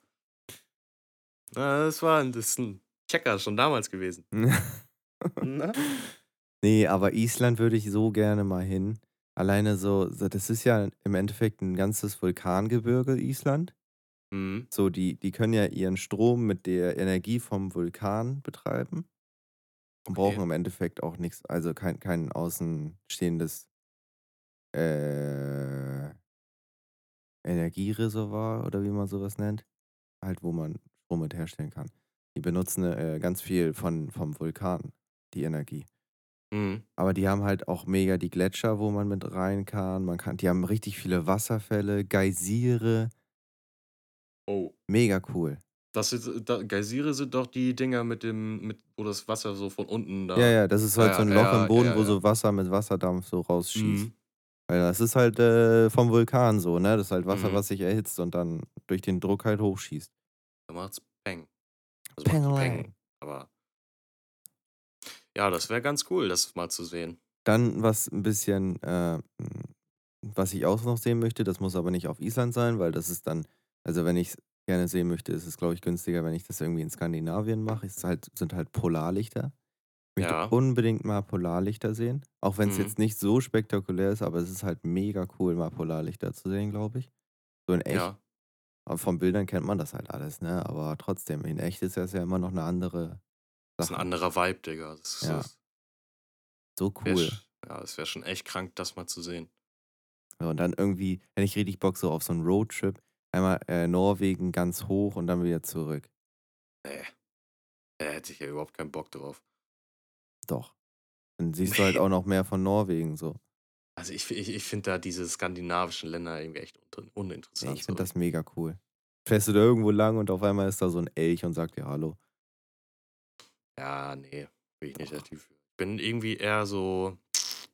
Speaker 3: Das war ein, das ist ein Checker schon damals gewesen. Na?
Speaker 2: nee, aber Island würde ich so gerne mal hin. Alleine so, das ist ja im Endeffekt ein ganzes Vulkangebirge, Island.
Speaker 3: Mhm.
Speaker 2: So, die, die können ja ihren Strom mit der Energie vom Vulkan betreiben. Und
Speaker 3: Okay.
Speaker 2: brauchen im Endeffekt auch nichts, also kein, kein außenstehendes äh, Energiereservoir oder wie man sowas nennt. Halt, wo man Strom mit herstellen kann. Die benutzen äh, ganz viel von, vom Vulkan, die Energie.
Speaker 3: Mhm.
Speaker 2: Aber die haben halt auch mega die Gletscher, wo man mit rein kann. Man kann, die haben richtig viele Wasserfälle, Geysire.
Speaker 3: Oh.
Speaker 2: Mega cool.
Speaker 3: Das ist, da, Geysire sind doch die Dinger mit dem, mit, wo das Wasser so von unten da.
Speaker 2: Ja, ja, das ist halt
Speaker 3: Ja,
Speaker 2: so ein
Speaker 3: ja,
Speaker 2: Loch
Speaker 3: ja,
Speaker 2: im Boden, wo so Wasser mit Wasserdampf so rausschießt.
Speaker 3: Mhm.
Speaker 2: Weil das ist halt äh, vom Vulkan so, ne? Das ist halt Wasser,
Speaker 3: Mhm.
Speaker 2: was sich erhitzt und dann durch den Druck halt hochschießt.
Speaker 3: Da macht's. Also
Speaker 2: Pengelang.
Speaker 3: Peng. Aber. Ja, das wäre ganz cool, das mal zu sehen.
Speaker 2: Dann was ein bisschen, äh, was ich auch noch sehen möchte, das muss aber nicht auf Island sein, weil das ist dann, also wenn ich es gerne sehen möchte, ist es, glaube ich, günstiger, wenn ich das irgendwie in Skandinavien mache. Es halt, sind halt Polarlichter. Ich möchte
Speaker 3: Ja.
Speaker 2: unbedingt mal Polarlichter sehen. Auch wenn es
Speaker 3: Mhm.
Speaker 2: jetzt nicht so spektakulär ist, aber es ist halt mega cool, mal Polarlichter zu sehen, glaube ich. So in echt.
Speaker 3: Ja.
Speaker 2: Aber von Bildern kennt man das halt alles, ne? Aber trotzdem, in echt ist das ja immer noch eine andere
Speaker 3: Das ist ein
Speaker 2: Sache.
Speaker 3: anderer Vibe, Digga. Das ist,
Speaker 2: Ja.
Speaker 3: das
Speaker 2: So
Speaker 3: wär,
Speaker 2: cool.
Speaker 3: sch- ja, das wäre schon echt krank, das mal zu sehen.
Speaker 2: Ja, und dann irgendwie, hätte ich richtig Bock so auf so einen Roadtrip. Einmal äh, Norwegen ganz hoch und dann wieder zurück.
Speaker 3: Nee. Da hätte ich ja überhaupt keinen Bock drauf.
Speaker 2: Doch. Dann siehst du halt auch noch mehr von Norwegen so.
Speaker 3: Also ich, ich, ich finde da diese skandinavischen Länder irgendwie echt un uninteressant.
Speaker 2: ich finde
Speaker 3: so.
Speaker 2: das mega cool. Fährst du da irgendwo lang und auf einmal ist da so ein Elch und sagt dir Hallo.
Speaker 3: Ja, nee, bin ich nicht der. Typ für. Ich bin irgendwie eher so,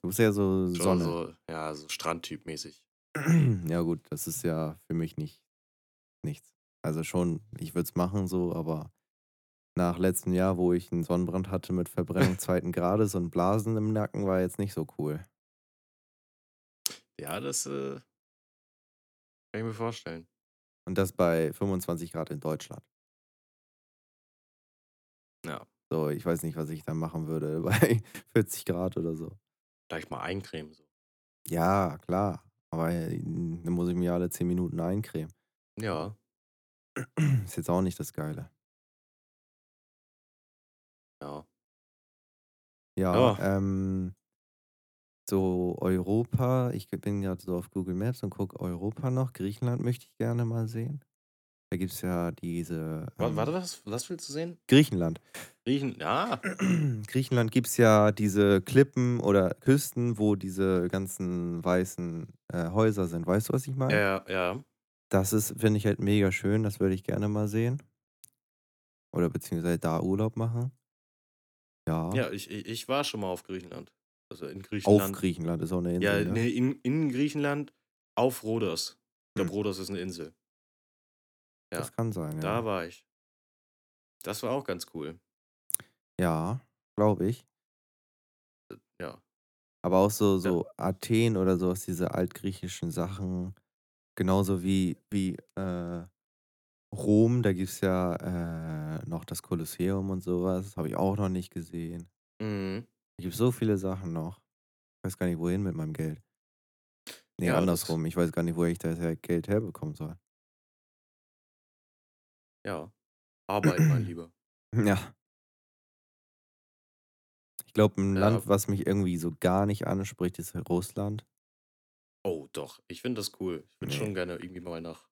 Speaker 2: Du bist ja so
Speaker 3: so,
Speaker 2: Sonne.
Speaker 3: so ja, so Strandtyp mäßig.
Speaker 2: Ja, gut, das ist ja für mich nicht nichts. Also schon, ich würde es machen so, aber nach letztem Jahr, wo ich einen Sonnenbrand hatte mit Verbrennung zweiten Grades und Blasen im Nacken, war jetzt nicht so cool.
Speaker 3: Ja, das äh, kann ich mir vorstellen.
Speaker 2: Und das bei 25 Grad in Deutschland.
Speaker 3: Ja,
Speaker 2: So, ich weiß nicht, was ich da machen würde bei 40 Grad oder so.
Speaker 3: gleich mal eincremen. So.
Speaker 2: Ja, klar. Aber äh, dann muss ich mir alle 10 Minuten eincremen.
Speaker 3: Ja,
Speaker 2: Ist jetzt auch nicht das Geile.
Speaker 3: ja.
Speaker 2: Ja,
Speaker 3: Ja.
Speaker 2: ähm, so Europa, ich bin gerade so auf Google Maps und gucke Europa noch. Griechenland möchte ich gerne mal sehen. Da gibt es ja diese.
Speaker 3: Wa- Warte,
Speaker 2: Ähm,
Speaker 3: was, was willst du sehen?
Speaker 2: Griechenland.
Speaker 3: Riechen, ja.
Speaker 2: Griechenland gibt es ja diese Klippen oder Küsten, wo diese ganzen weißen äh, Häuser sind. Weißt du, was ich meine?
Speaker 3: Ja, ja.
Speaker 2: Das ist, finde ich halt mega schön. Das würde ich gerne mal sehen. Oder beziehungsweise da Urlaub machen. Ja.
Speaker 3: Ja, ich, ich, ich war schon mal auf Griechenland. Also in
Speaker 2: Auf
Speaker 3: Griechenland.
Speaker 2: Griechenland ist auch eine
Speaker 3: Ja,
Speaker 2: Insel, ne?
Speaker 3: nee, in, in Griechenland auf Rhodos. Ich glaube,
Speaker 2: Hm.
Speaker 3: Rhodos ist eine Insel. Ja,
Speaker 2: Das kann sein,
Speaker 3: da
Speaker 2: ja.
Speaker 3: war ich. Das war auch ganz cool.
Speaker 2: Ja, glaube ich.
Speaker 3: Ja.
Speaker 2: Aber auch so,
Speaker 3: Ja.
Speaker 2: so Athen oder sowas, diese altgriechischen Sachen. Genauso wie, wie äh, Rom, da gibt es ja äh, noch das Kolosseum und sowas. Habe ich auch noch nicht gesehen.
Speaker 3: Mhm.
Speaker 2: Da gibt so viele Sachen noch. Ich weiß gar nicht, wohin mit meinem Geld. Nee,
Speaker 3: Ja,
Speaker 2: andersrum. Ich weiß gar nicht, wo ich das Geld herbekommen soll.
Speaker 3: ja. Arbeit, mein Lieber.
Speaker 2: Ja. Ich glaube, ein
Speaker 3: Ja.
Speaker 2: Land, was mich irgendwie so gar nicht anspricht, ist Russland.
Speaker 3: Oh, doch. Ich finde das cool. Ich würde
Speaker 2: Nee.
Speaker 3: schon gerne irgendwie mal nach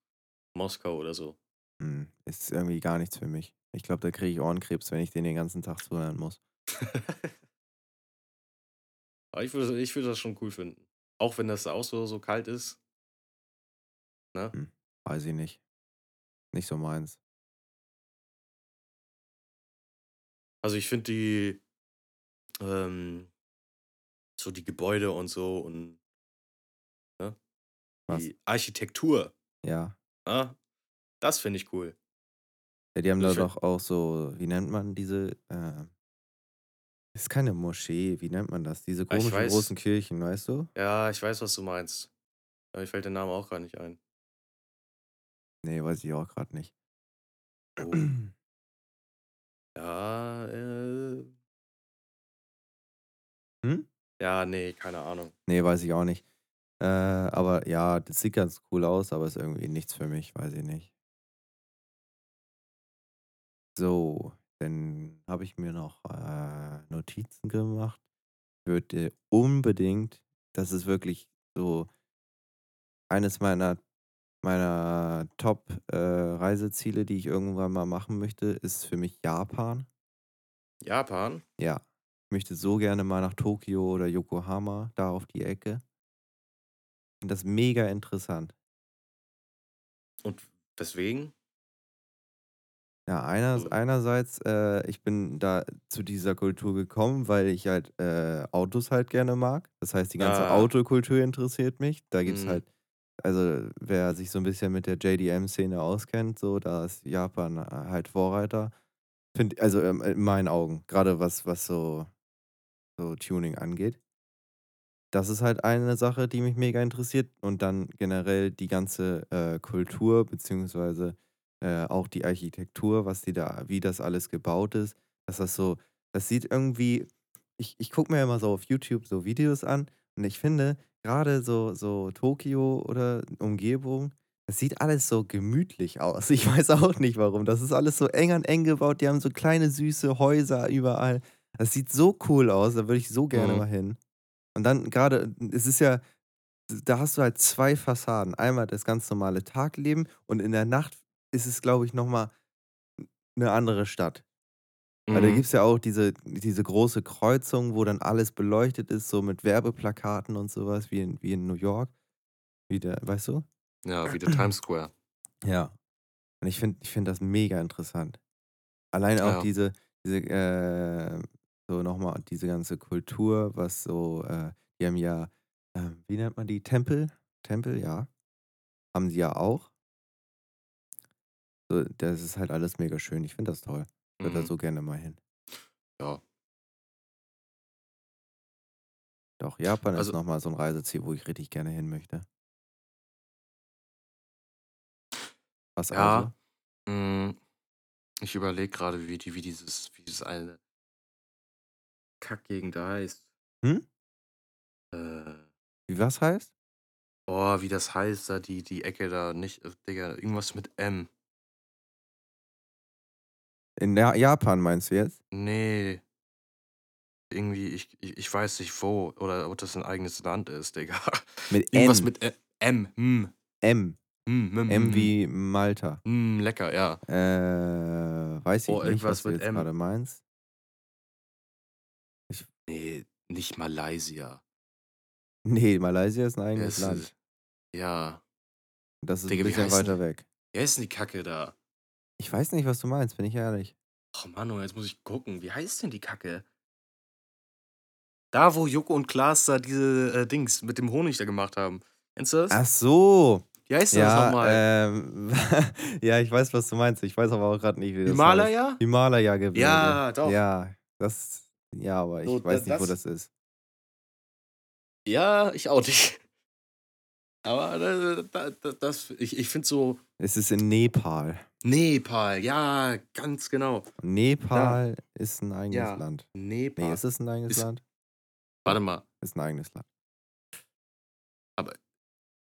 Speaker 3: Moskau oder so.
Speaker 2: Hm, ist irgendwie gar nichts für mich. Ich glaube, da kriege ich Ohrenkrebs, wenn ich den den ganzen Tag zuhören muss.
Speaker 3: Aber ich würde ich würd das schon cool finden. Auch wenn das auch so, so kalt ist. Ne?
Speaker 2: Hm, weiß ich nicht. Nicht so meins.
Speaker 3: Also ich finde die, ähm, so die Gebäude und so und ne? Die Architektur,
Speaker 2: Ja.
Speaker 3: ah, das finde ich cool.
Speaker 2: Ja, die haben
Speaker 3: Also
Speaker 2: da doch auch so, wie nennt man diese, äh, ist keine Moschee, wie nennt man das? Diese
Speaker 3: ah, ich
Speaker 2: komischen großen
Speaker 3: weiß,
Speaker 2: Kirchen, weißt du?
Speaker 3: ja, ich weiß, was du meinst. Aber mir fällt der Name auch gar nicht ein.
Speaker 2: Nee, weiß ich auch gerade nicht.
Speaker 3: Oh, ja, äh,
Speaker 2: Hm?
Speaker 3: ja, nee, keine Ahnung.
Speaker 2: Nee, weiß ich auch nicht. Äh, aber ja, das sieht ganz cool aus, aber ist irgendwie nichts für mich, weiß ich nicht. So, dann habe ich mir noch äh, Notizen gemacht. Würde unbedingt, das ist wirklich so eines meiner, meiner Top-Reiseziele, die ich irgendwann mal machen möchte, ist für mich Japan.
Speaker 3: Japan?
Speaker 2: Ja, ich möchte so gerne mal nach Tokio oder Yokohama, da auf die Ecke. Ich finde das mega interessant.
Speaker 3: Und weswegen?
Speaker 2: Ja, einer, einerseits, äh, ich bin da zu dieser Kultur gekommen, weil ich halt äh, Autos halt gerne mag. Das heißt, die ganze
Speaker 3: ah,
Speaker 2: Autokultur interessiert mich. Da gibt es
Speaker 3: mh,
Speaker 2: halt, also wer sich so ein bisschen mit der JDM-Szene auskennt, so, da ist Japan äh, halt Vorreiter. Find, also ähm, in meinen Augen, gerade was, was so, so Tuning angeht. Das ist halt eine Sache, die mich mega interessiert. Und dann generell die ganze äh, Kultur, beziehungsweise äh, auch die Architektur, was die da, wie das alles gebaut ist. Dass das so, das sieht irgendwie, ich, ich gucke mir immer so auf YouTube so Videos an und ich finde, gerade so, so Tokio oder Umgebung, das sieht alles so gemütlich aus. Ich weiß auch nicht warum. Das ist alles so eng an eng gebaut. Die haben so kleine süße Häuser überall. Das sieht so cool aus. Da würde ich so gerne
Speaker 3: Mhm.
Speaker 2: mal hin. Und dann gerade, es ist ja, da hast du halt zwei Fassaden. Einmal das ganz normale Tagleben und in der Nacht ist es, glaube ich, nochmal eine andere Stadt. Weil da
Speaker 3: Mhm.
Speaker 2: gibt es ja auch diese, diese große Kreuzung, wo dann alles beleuchtet ist, so mit Werbeplakaten und sowas, wie in, wie in New York. Wie der, weißt du?
Speaker 3: Ja, wie der Times Square.
Speaker 2: Ja. Und ich finde ich find das mega interessant. Allein auch
Speaker 3: Ja.
Speaker 2: diese, diese, äh, so nochmal diese ganze Kultur, was so, äh, die haben ja, äh, wie nennt man die? Tempel? Tempel, ja. Haben sie ja auch. So, das ist halt alles mega schön. Ich finde das toll. Ich würde da
Speaker 3: Mhm.
Speaker 2: so gerne mal hin.
Speaker 3: Ja.
Speaker 2: Doch, Japan ist
Speaker 3: Also-
Speaker 2: nochmal so ein Reiseziel, wo ich richtig gerne hin möchte. Was
Speaker 3: Ja.
Speaker 2: also?
Speaker 3: Mm, Ich überlege gerade, wie, die, wie, dieses, wie dieses eine Kackgegend da heißt.
Speaker 2: Hm?
Speaker 3: Äh,
Speaker 2: Wie was heißt?
Speaker 3: oh, wie das heißt, da die, die Ecke da nicht, äh, Digga, irgendwas mit M.
Speaker 2: In ja Japan meinst du jetzt?
Speaker 3: Nee. Irgendwie, ich, ich, ich weiß nicht wo, oder ob das ein eigenes Land ist, Digga.
Speaker 2: Mit
Speaker 3: Irgendwas
Speaker 2: N.
Speaker 3: mit Ä- M. Hm.
Speaker 2: M.
Speaker 3: Hm, hm,
Speaker 2: M wie Malta.
Speaker 3: hm, lecker, ja.
Speaker 2: Äh, weiß ich
Speaker 3: Oh,
Speaker 2: nicht,
Speaker 3: irgendwas
Speaker 2: was du
Speaker 3: mit
Speaker 2: jetzt
Speaker 3: M.
Speaker 2: gerade meinst.
Speaker 3: Nee, nicht Malaysia.
Speaker 2: Nee, Malaysia ist ein eigenes
Speaker 3: Es
Speaker 2: Land.
Speaker 3: ist- Ja.
Speaker 2: Das ist
Speaker 3: Digga,
Speaker 2: ein bisschen weiter
Speaker 3: denn-
Speaker 2: weg.
Speaker 3: Wer ist denn die Kacke da?
Speaker 2: Ich weiß nicht, was du meinst, bin ich ehrlich.
Speaker 3: Ach Mann, oh, jetzt muss ich gucken. Wie heißt denn die Kacke? Da, wo Joko und Klaas da diese äh, Dings mit dem Honig da gemacht haben. Kennst du das?
Speaker 2: Ach so.
Speaker 3: Wie heißt denn das
Speaker 2: Ja,
Speaker 3: nochmal?
Speaker 2: ähm, ja, ich weiß, was du meinst. Ich weiß aber auch gerade nicht, wie das heißt.
Speaker 3: Himalaya?
Speaker 2: Himalaya-Gebirge.
Speaker 3: Ja, doch.
Speaker 2: Ja, das, ja, aber ich
Speaker 3: So,
Speaker 2: weiß
Speaker 3: da-
Speaker 2: nicht, wo
Speaker 3: das-
Speaker 2: das ist.
Speaker 3: Ja, ich auch nicht. Aber da, da, da, das, ich, ich finde so.
Speaker 2: Es ist in Nepal.
Speaker 3: Nepal, ja, ganz genau.
Speaker 2: Nepal ist ein eigenes
Speaker 3: Ja.
Speaker 2: Land.
Speaker 3: Nepal.
Speaker 2: Nee, ist es ein eigenes
Speaker 3: Ist-
Speaker 2: Land?
Speaker 3: Warte mal,
Speaker 2: Ist ein eigenes Land.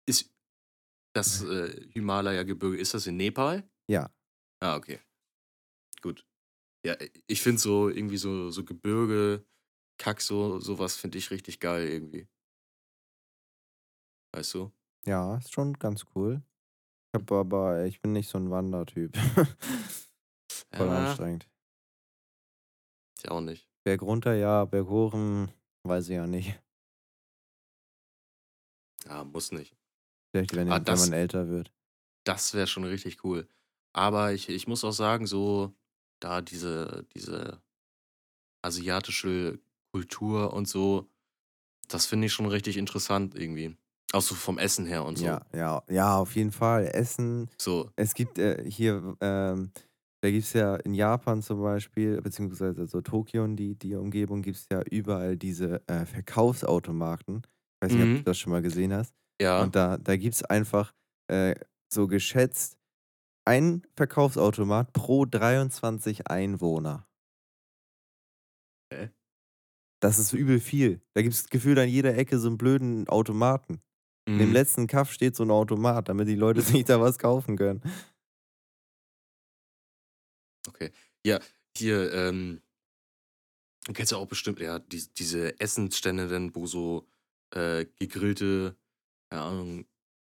Speaker 3: ist das äh, Himalaya-Gebirge, ist das in Nepal?
Speaker 2: Ja.
Speaker 3: Ah, okay. Gut. Ja, ich finde so irgendwie so, so Gebirge, Kack, so, sowas finde ich richtig geil irgendwie. Weißt du?
Speaker 2: Ja, ist schon ganz cool. Ich hab aber, ich bin nicht so ein Wandertyp. Voll
Speaker 3: Ja,
Speaker 2: anstrengend.
Speaker 3: ich auch nicht.
Speaker 2: Berg runter, ja, Berg hoch, hm, weiß ich ja nicht.
Speaker 3: Ja, muss nicht.
Speaker 2: Vielleicht, wenn,
Speaker 3: Ah,
Speaker 2: wenn
Speaker 3: das-
Speaker 2: man älter wird.
Speaker 3: Das wäre schon richtig cool. Aber ich, ich muss auch sagen, so da diese, diese asiatische Kultur und so, das finde ich schon richtig interessant irgendwie. Auch so vom Essen her und so.
Speaker 2: Ja, ja, ja, auf jeden Fall. Essen.
Speaker 3: So,
Speaker 2: Es gibt äh, hier, ähm, da gibt es ja in Japan zum Beispiel, beziehungsweise so Tokio und die, die Umgebung, gibt es ja überall diese äh, Verkaufsautomaten. Ich weiß nicht, ob
Speaker 3: Mhm.
Speaker 2: du das schon mal gesehen hast.
Speaker 3: ja.
Speaker 2: Und da, da gibt es einfach äh, so geschätzt ein Verkaufsautomat pro 23 Einwohner.
Speaker 3: Hä?
Speaker 2: Das ist übel viel. Da gibt es gefühlt an jeder Ecke so einen blöden Automaten.
Speaker 3: Mhm.
Speaker 2: letzten Kaff steht so ein Automat, damit die Leute sich da was kaufen können.
Speaker 3: Okay. Ja, hier, ähm, du kennst ja auch bestimmt, ja, die, diese Essensstände, denn, wo so äh, gegrillte, keine Ahnung,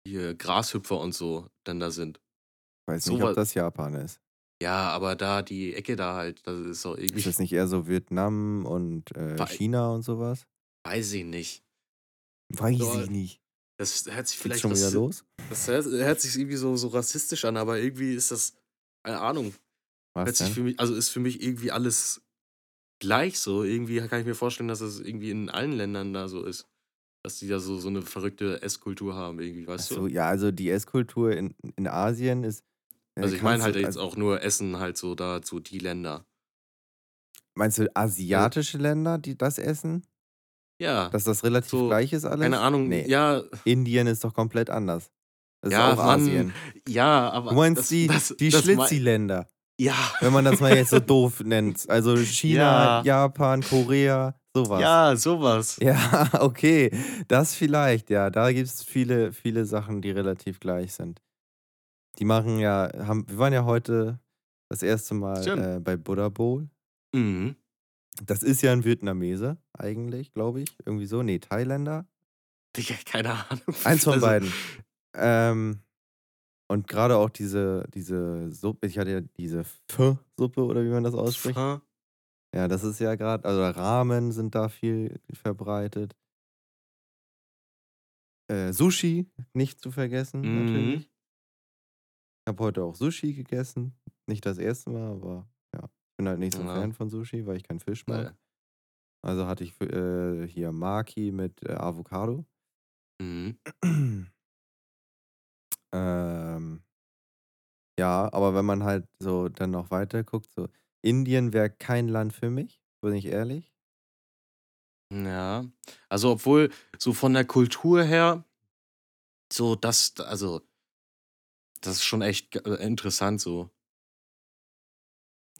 Speaker 3: hier Grashüpfer und so dann da sind.
Speaker 2: Weiß
Speaker 3: So
Speaker 2: nicht, ob
Speaker 3: was-
Speaker 2: das Japan ist.
Speaker 3: Ja, aber da die Ecke da halt, das ist doch irgendwie,
Speaker 2: Ist das nicht eher so Vietnam und äh, China und sowas?
Speaker 3: weiß ich nicht.
Speaker 2: Weiß ich nicht.
Speaker 3: Das hört sich
Speaker 2: Geht's
Speaker 3: vielleicht
Speaker 2: schon wieder los?
Speaker 3: Das hört, hört sich irgendwie so, so rassistisch an, aber irgendwie ist das, keine Ahnung,
Speaker 2: Was
Speaker 3: hört sich
Speaker 2: denn?
Speaker 3: für mich, also ist für mich irgendwie alles gleich so. Irgendwie kann ich mir vorstellen, dass das irgendwie in allen Ländern da so ist. Dass die da so, so eine verrückte Esskultur haben, irgendwie, weißt
Speaker 2: Achso,
Speaker 3: du?
Speaker 2: ja, also die Esskultur in, in Asien ist. äh,
Speaker 3: Also ich meine halt jetzt
Speaker 2: also,
Speaker 3: auch nur Essen halt so da, so die Länder.
Speaker 2: Meinst du asiatische Länder, die das essen?
Speaker 3: Ja,
Speaker 2: Dass das relativ
Speaker 3: So,
Speaker 2: gleich ist alles?
Speaker 3: keine Ahnung,
Speaker 2: Nee,
Speaker 3: ja,
Speaker 2: Indien ist doch komplett anders. Das
Speaker 3: ja,
Speaker 2: ist auch
Speaker 3: Mann,
Speaker 2: Asien.
Speaker 3: ja, aber
Speaker 2: Du meinst
Speaker 3: das,
Speaker 2: die,
Speaker 3: das,
Speaker 2: die Schlitzi-Länder,
Speaker 3: Ja,
Speaker 2: wenn man das mal jetzt so doof nennt. Also China,
Speaker 3: Ja.
Speaker 2: Japan, Korea, sowas.
Speaker 3: ja, sowas.
Speaker 2: Ja, okay. Das vielleicht, ja. Da gibt es viele, viele Sachen, die relativ gleich sind. Die machen ja, haben, wir waren ja heute das erste Mal äh, bei Buddha Bowl.
Speaker 3: Mhm.
Speaker 2: Das ist ja ein Vietnamese, eigentlich, glaube ich. Irgendwie so. Nee, Thailänder.
Speaker 3: Digga, keine Ahnung.
Speaker 2: Eins von
Speaker 3: Also,
Speaker 2: beiden. Ähm, und gerade auch diese, diese Suppe, ich hatte ja diese Pho-Suppe oder wie man das ausspricht.
Speaker 3: Pho.
Speaker 2: Ja, das ist ja gerade, also Ramen sind da viel verbreitet. Äh, Sushi, nicht zu vergessen,
Speaker 3: Mhm.
Speaker 2: natürlich. Ich habe heute auch Sushi gegessen. Nicht das erste Mal, aber ja. Ich bin halt nicht so ein
Speaker 3: Ja.
Speaker 2: Fan von Sushi, weil ich keinen Fisch mag. Also hatte ich äh, hier Maki mit äh, Avocado.
Speaker 3: Mhm.
Speaker 2: ähm, ja, aber wenn man halt so dann noch weiter guckt, so Indien wäre kein Land für mich, bin ich ehrlich.
Speaker 3: Ja. Also, obwohl so von der Kultur her, so das, also, das ist schon echt äh, interessant so.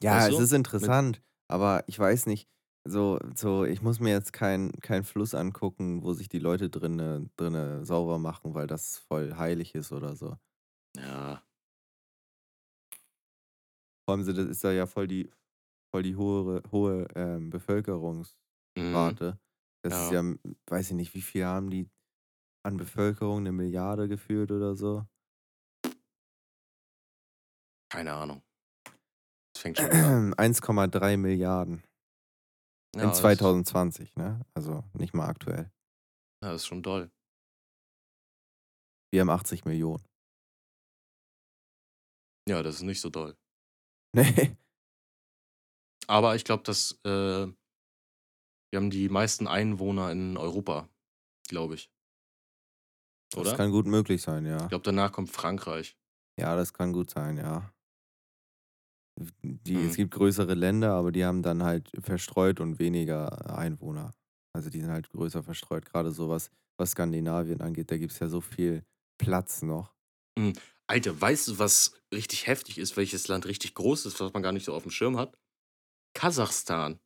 Speaker 2: Ja,
Speaker 3: Weißt
Speaker 2: es ist interessant, aber ich weiß nicht, so, so, ich muss mir jetzt keinen kein Fluss angucken, wo sich die Leute drinne, drinne sauber machen, weil das voll heilig ist oder so.
Speaker 3: Ja.
Speaker 2: Vor allem das ist da ja voll die, voll die hohe, hohe ähm,
Speaker 3: Mhm.
Speaker 2: Bevölkerungsrate. Das ist
Speaker 3: Ja.
Speaker 2: ja, weiß ich nicht, wie viel haben die an Bevölkerung, eine Milliarde geführt oder so.
Speaker 3: Keine Ahnung. Das fängt schon an.
Speaker 2: 1,3 Milliarden
Speaker 3: Ja,
Speaker 2: in
Speaker 3: das-
Speaker 2: 2020, ne? Also nicht mal aktuell.
Speaker 3: Ja, das ist schon doll.
Speaker 2: Wir haben 80 Millionen.
Speaker 3: Ja, das ist nicht so doll.
Speaker 2: Nee.
Speaker 3: Aber ich glaube, dass äh, wir haben die meisten Einwohner in Europa, glaube ich. Oder?
Speaker 2: Das kann gut möglich sein, ja.
Speaker 3: ich glaube, danach kommt Frankreich.
Speaker 2: Ja, das kann gut sein, ja. Die,
Speaker 3: Mhm.
Speaker 2: Es gibt größere Länder, aber die haben dann halt verstreut und weniger Einwohner. Also die sind halt größer verstreut. Gerade so was, was Skandinavien angeht, da gibt es ja so viel Platz noch.
Speaker 3: Alter, weißt du, was richtig heftig ist, welches Land richtig groß ist, was man gar nicht so auf dem Schirm hat? Kasachstan.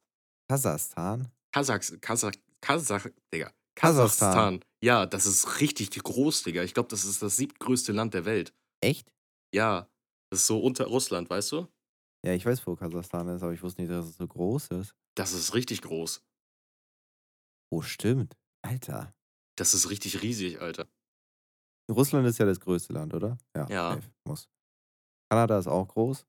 Speaker 2: Kasachstan?
Speaker 3: Kasachs, Kasach, Kasach, Digga.
Speaker 2: Kasachstan.
Speaker 3: Kasachstan. Ja, das ist richtig groß, Digga. Ich glaube, das ist das siebtgrößte Land der Welt.
Speaker 2: Echt?
Speaker 3: Ja, das ist so unter Russland, weißt du?
Speaker 2: Ja, ich weiß, wo Kasachstan ist, aber ich wusste nicht, dass es so groß ist.
Speaker 3: Das ist richtig groß.
Speaker 2: Oh, stimmt. Alter.
Speaker 3: Das ist richtig riesig, Alter.
Speaker 2: Russland ist ja das größte Land, oder? Ja.
Speaker 3: Ja.
Speaker 2: safe, muss. Kanada ist auch groß.